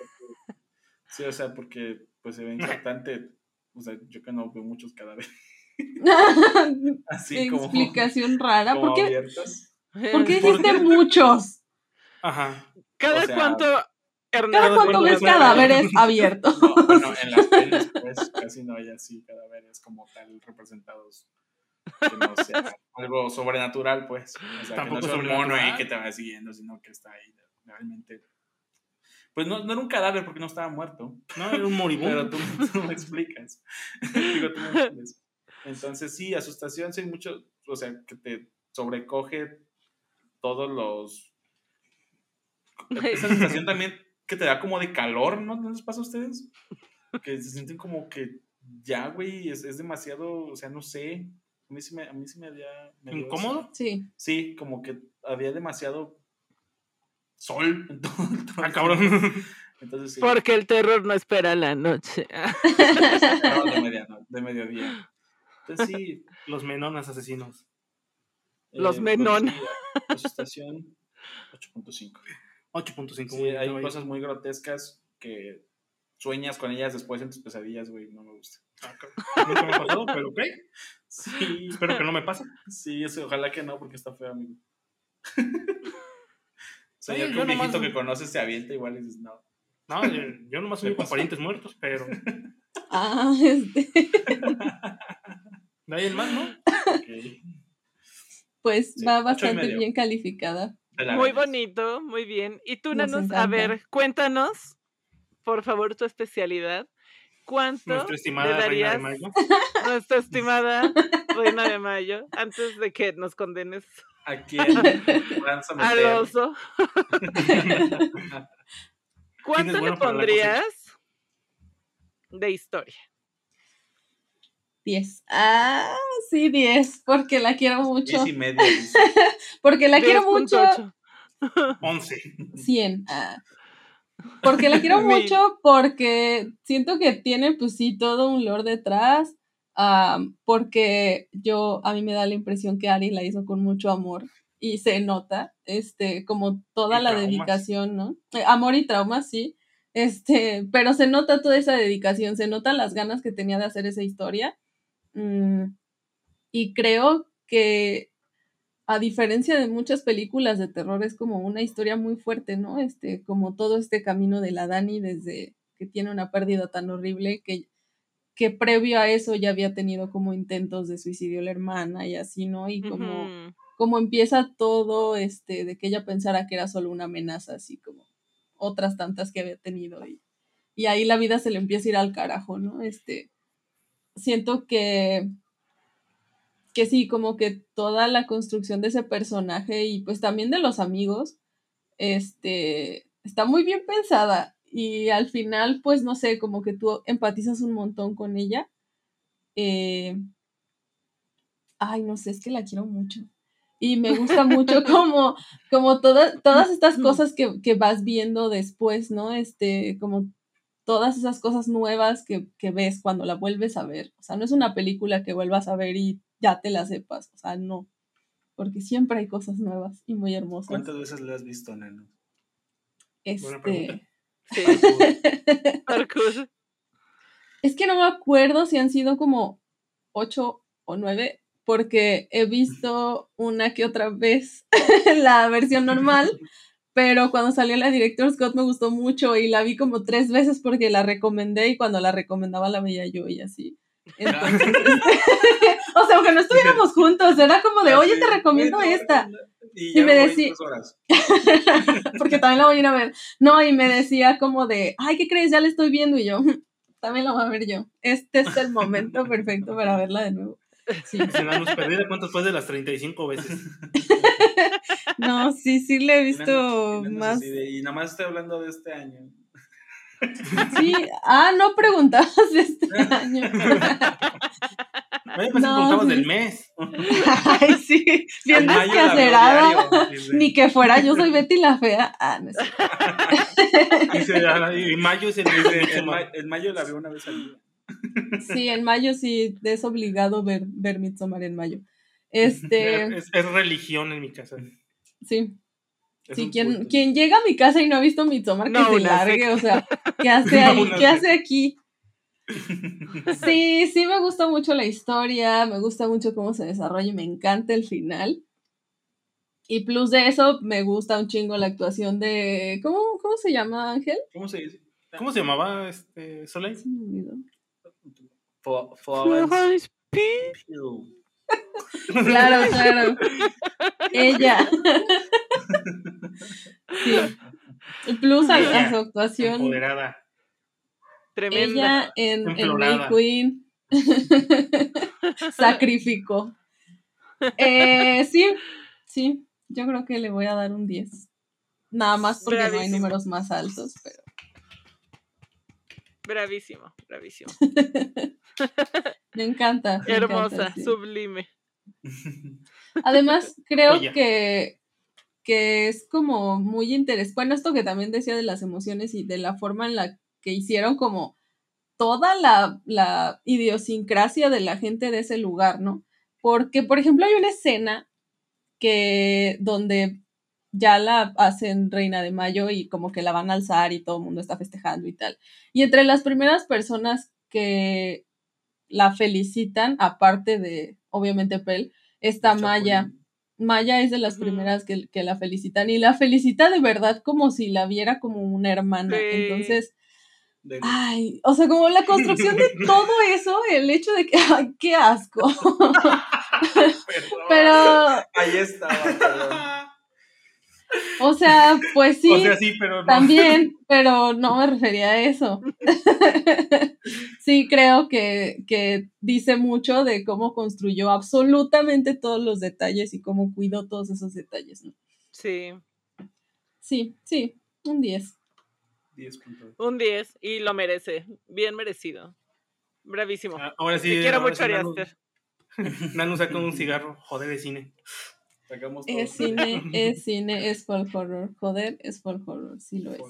Sí, o sea, porque pues se ve impactante. O sea, yo que no veo muchos cadáveres así como, Explicación rara. como ¿Por qué, abiertos. ¿por qué ¿Por dijiste qué? muchos? ajá. cada o sea, cuánto Cada cuánto ves ves cadáveres abiertos. No, bueno, en las pelis, pues, casi no hay así cadáveres como tal representados. Que no sea algo sobrenatural, pues. O sea, Tampoco que no sea un mono ahí que te va siguiendo, sino que está ahí realmente. Pues no, no era un cadáver porque no estaba muerto. No, era un Pero moribundo. tú, tú me explicas. Digo, tú me entiendes. Entonces, sí, asustación, sí, mucho, o sea, que te sobrecoge todos los. Esa sensación también que te da como de calor, ¿no? ¿No les pasa a ustedes? Que se sienten como que ya, güey, es, es demasiado, o sea, no sé. A mí sí me, a mí sí me había. me dio eso. ¿Incómodo? Sí. Sí, como que había demasiado sol en todo el Ah, cabrón. Entonces, sí. porque el terror no espera la noche. No, de, mediodía. Entonces sí. Los menonas asesinos. Los pues, menón. sí, asustación 8.5. 8.5. Sí, hay cosas muy grotescas que sueñas con ellas después en tus pesadillas, güey, no me gusta. Ah. Nunca me ha pasado, pero ok. Sí, Espero que no me pase. sí, eso, ojalá que no, porque está feo, amigo. Soñar Sí, que yo un nomás- viejito que conoces se avienta igual y dices, no. No, yo, yo nomás soy ¿Le con parientes muertos, pero Ah, este. ¿De ahí el más, no? Ok. Pues Sí, va bastante bien calificada. Muy bonito, muy bien. Y tú, Nos Nanos, a ver, cuéntanos, por favor, tu especialidad. ¿Cuánto Nuestra le estimada reina darías de Mayo. nuestra estimada reina de mayo antes de que nos condenes ¿A quién al oso? ¿Cuánto le bueno pondrías de historia? 10. Ah, sí, 10, porque la quiero mucho. Diez y medio. Porque la quiero mucho. 10.8. 11. 100. Ah. Porque la quiero mucho porque siento que tiene pues sí todo un lore detrás. ah, porque yo, a mí me da la impresión que Ari la hizo con mucho amor y se nota, este, como toda Y la traumas. dedicación, ¿no? Eh, amor y traumas, sí. Este, pero se nota toda esa dedicación, se notan las ganas que tenía de hacer esa historia. Mm, y creo que a diferencia de muchas películas de terror, es como una historia muy fuerte, ¿no? Este, como todo este camino de la Dani desde que tiene una pérdida tan horrible que, que previo a eso ya había tenido como intentos de suicidio la hermana y así, ¿no? Y como, como empieza todo, este, de que ella pensara que era solo una amenaza, así como otras tantas que había tenido. Y, y ahí la vida se le empieza a ir al carajo, ¿no? Este, siento que que sí, como que toda la construcción de ese personaje y pues también de los amigos, este, está muy bien pensada y al final, pues no sé, como que tú empatizas un montón con ella. Eh, ay, no sé, es que la quiero mucho. Y me gusta mucho como, como toda- todas estas cosas que, que vas viendo después, ¿no? Este, como todas esas cosas nuevas que, que ves cuando la vuelves a ver. O sea, no es una película que vuelvas a ver y ya te la sepas. O sea, no. Porque siempre hay cosas nuevas y muy hermosas. ¿Cuántas veces la has visto, Nano? Buena pregunta. Este, Sí, parkour. es que no me acuerdo si han sido como ocho o nueve, porque he visto una que otra vez la versión normal, pero cuando salió la Director Scott me gustó mucho y la vi como tres veces porque la recomendé y cuando la recomendaba la veía yo y así. Entonces, o sea, aunque no estuviéramos juntos, era como de, oye, te recomiendo esta. Y, me decía- porque también la voy a ir a ver. No, y me decía como de, ay, ¿qué crees? Ya la estoy viendo y yo, también la voy a ver yo. Este es el momento perfecto para verla de nuevo. Sí. Si no nos perdí de cuántas fue de las 35 veces. No, sí, sí le he visto más. de, Y nada más estoy hablando de este año. Sí, ah, no preguntabas de este año. Oye, pues No, preguntabas sí. del mes. Ay, sí, bien descacerada. Ni que fuera yo soy Betty la fea. Ah, no sé. Ah, y mayo es el mes de En, mayo la veo una vez al día. Sí, en mayo sí es obligado ver, ver Midsommar en mayo. Este, Es, es religión en mi casa. sí. Sí, quien, quien llega a mi casa y no ha visto Midsommar, que No, se una largue, o sea, ¿qué hace No, ahí? ¿Qué hace aquí? Sí, sí me gusta mucho la historia, me gusta mucho cómo se desarrolla y me encanta el final. Y plus de eso, me gusta un chingo la actuación de... ¿Cómo, cómo se llama, Ángel? ¿Cómo se dice? ¿Cómo se llamaba este Soleil? Se me olvidó. Claro, claro. Ella. Sí. Plus a, a su actuación. Empoderada. Tremenda. Ella en, en. May Queen sacrificó. Eh, sí, sí, yo creo que le voy a dar un 10. Nada más porque no hay números más altos, pero Bravísimo, bravísimo. me encanta. me Hermosa, encanta, sí. sublime. Además, creo que, que es como muy interesante. Bueno, esto que también decía de las emociones y de la forma en la que hicieron como toda la, la idiosincrasia de la gente de ese lugar, ¿no? Porque, por ejemplo, hay una escena que donde ya la hacen Reina de Mayo y como que la van a alzar y todo el mundo está festejando y tal. Y entre las primeras personas que la felicitan, aparte de, obviamente, Pel, está El Maya. Maya es de las primeras que, que la felicitan y la felicita de verdad como si la viera como una hermana. Sí. Entonces, Ay, o sea, como la construcción de todo eso, el hecho de que, ay, qué asco. Pero, Ahí estaba, perdón. O sea, pues sí, O sea, sí, pero no. también, pero no me refería a eso. sí, creo que, que dice mucho de cómo construyó absolutamente todos los detalles y cómo cuidó todos esos detalles, ¿no? Sí, Sí, sí, un 10. 10 puntos. un 10 y lo merece. Bien merecido. Bravísimo. Ah, Ahora sí. Te quiero ahora mucho, sí, Nanu- Ariaster. Nanu saca un cigarro, joder, de cine. Sacamos todo. Es cine, es cine, es folk horror. Joder, es folk horror, sí lo es.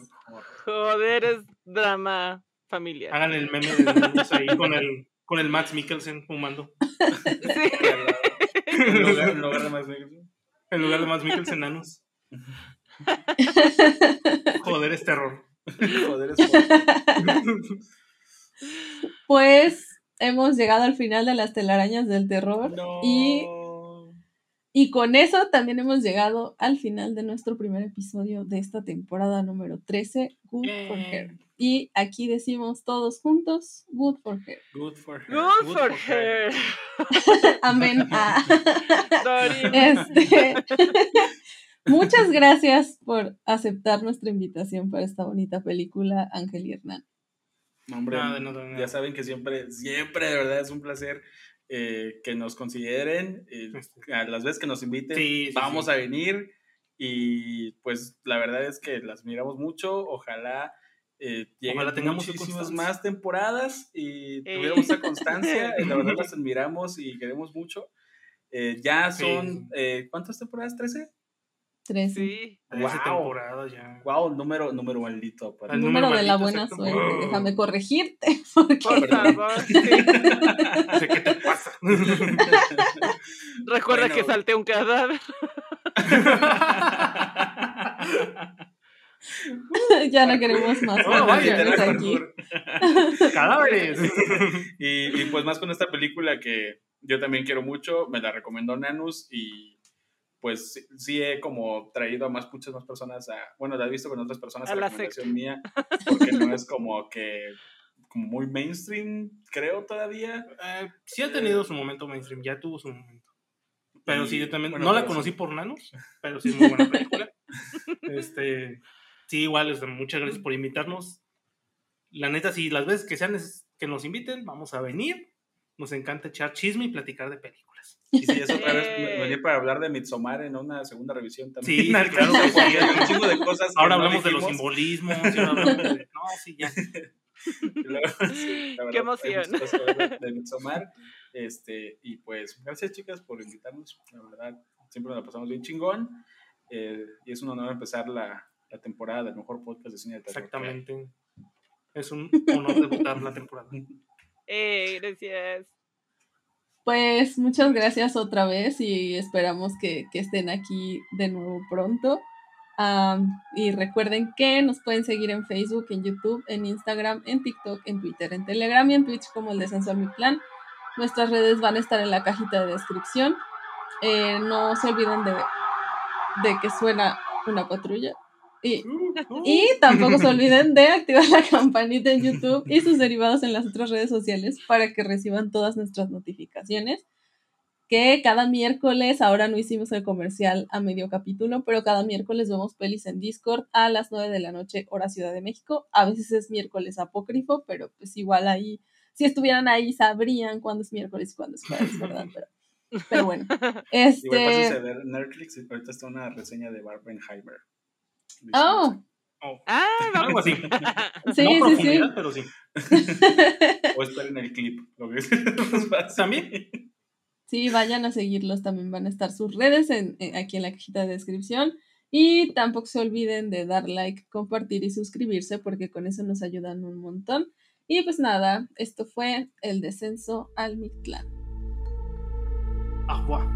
Joder, es drama familiar. Hagan el meme de Nanus ahí con el, con el Max Mikkelsen fumando. Sí. En lugar, en lugar de más negro. En lugar de Max Mikkelsen, Nanus. Joder, es terror. Joder, es Pues hemos llegado al final de las telarañas del terror. No. Y, y con eso también hemos llegado al final de nuestro primer episodio de esta temporada número 13, Good for Bien. Her. Y aquí decimos todos juntos, Good for Her. Good for her. Good Good for for her. Amén. Ah. Este, muchas gracias por aceptar nuestra invitación para esta bonita película, Ángel y Hernán. No, hombre, nada, nada. ya saben que siempre, siempre de verdad es un placer eh, que nos consideren. eh, a las veces que nos inviten, Sí, sí, vamos sí. a venir. Y pues la verdad es que las miramos mucho. Ojalá. Eh, lleguen Ojalá tengamos muchísimas más temporadas y Eh. tuviéramos esa constancia. eh, la verdad las admiramos y queremos mucho. Eh, ya Sí. son, eh, ¿cuántas temporadas? ¿13? 13. Sí. Trece Wow. temporadas ya. Wow, número, número maldito. para- El El número, número de la buena exacto. suerte. Wow. Déjame corregirte. Porque Por ¿qué te pasa? Recuerda Bueno. que salté un cadáver. ya no queremos más Oh, vaya, aquí. Cadáveres. y, y pues más con esta película que yo también quiero mucho, me la recomendó Nanus y pues sí- sí he como traído a más muchas más personas a, bueno, la he visto con otras personas A a, la recomendación mía, porque no es como que como muy mainstream, creo todavía. Eh, sí ha tenido su momento mainstream, ya tuvo su momento. Pero Y, sí, yo también. bueno, no la conocí sí. por Nanos, pero sí es muy buena película. este, sí, igual, este, muchas gracias por invitarnos. La neta, sí, las veces que sean que nos inviten, vamos a venir. Nos encanta echar chisme y platicar de películas. Y si es otra vez venir para hablar de Midsommar en una segunda revisión también. Sí, claro un chingo de cosas Ahora no hablamos de los simbolismos. y ahora hablamos de- No, sí, ya. Luego, sí, Qué emoción. de Midsommar. Este, y pues, gracias chicas por invitarnos. La verdad, siempre nos la pasamos bien chingón. eh, y es un honor empezar la, la temporada del mejor podcast de cine de terror. Exactamente. Es un honor debutar la temporada. Eh, gracias. Pues muchas gracias otra vez y esperamos que, que estén aquí de nuevo pronto. Y recuerden que nos pueden seguir en Facebook, en YouTube, en Instagram, en TikTok, en Twitter, en Telegram y en Twitch como el descenso a mi plan. Nuestras redes van a estar en la cajita de descripción. Eh, no se olviden de, de que suena una patrulla. Y, y tampoco se olviden de activar la campanita en YouTube y sus derivados en las otras redes sociales para que reciban todas nuestras notificaciones. Que cada miércoles, ahora no hicimos el comercial a medio capítulo, pero cada miércoles vemos pelis en Discord a las 9 de la noche, hora Ciudad de México. A veces es miércoles apócrifo, pero pues igual ahí, si estuvieran ahí, sabrían cuándo es miércoles y cuándo es jueves, ¿verdad? Pero, pero bueno, Igual pásense este. a ver Netflix. y Ahorita está una reseña de Barbenheimer. Oh, Oh, Ay, algo así. sí, no sí, sí. profundidad, pero sí. O esperen el clip. Lo que También. Sí, vayan a seguirlos, también van a estar sus redes en, en- aquí en la cajita de descripción. Y tampoco se olviden de dar like, compartir y suscribirse porque con eso nos ayudan un montón. Y pues nada, esto fue el descenso al Mictlán. Agua.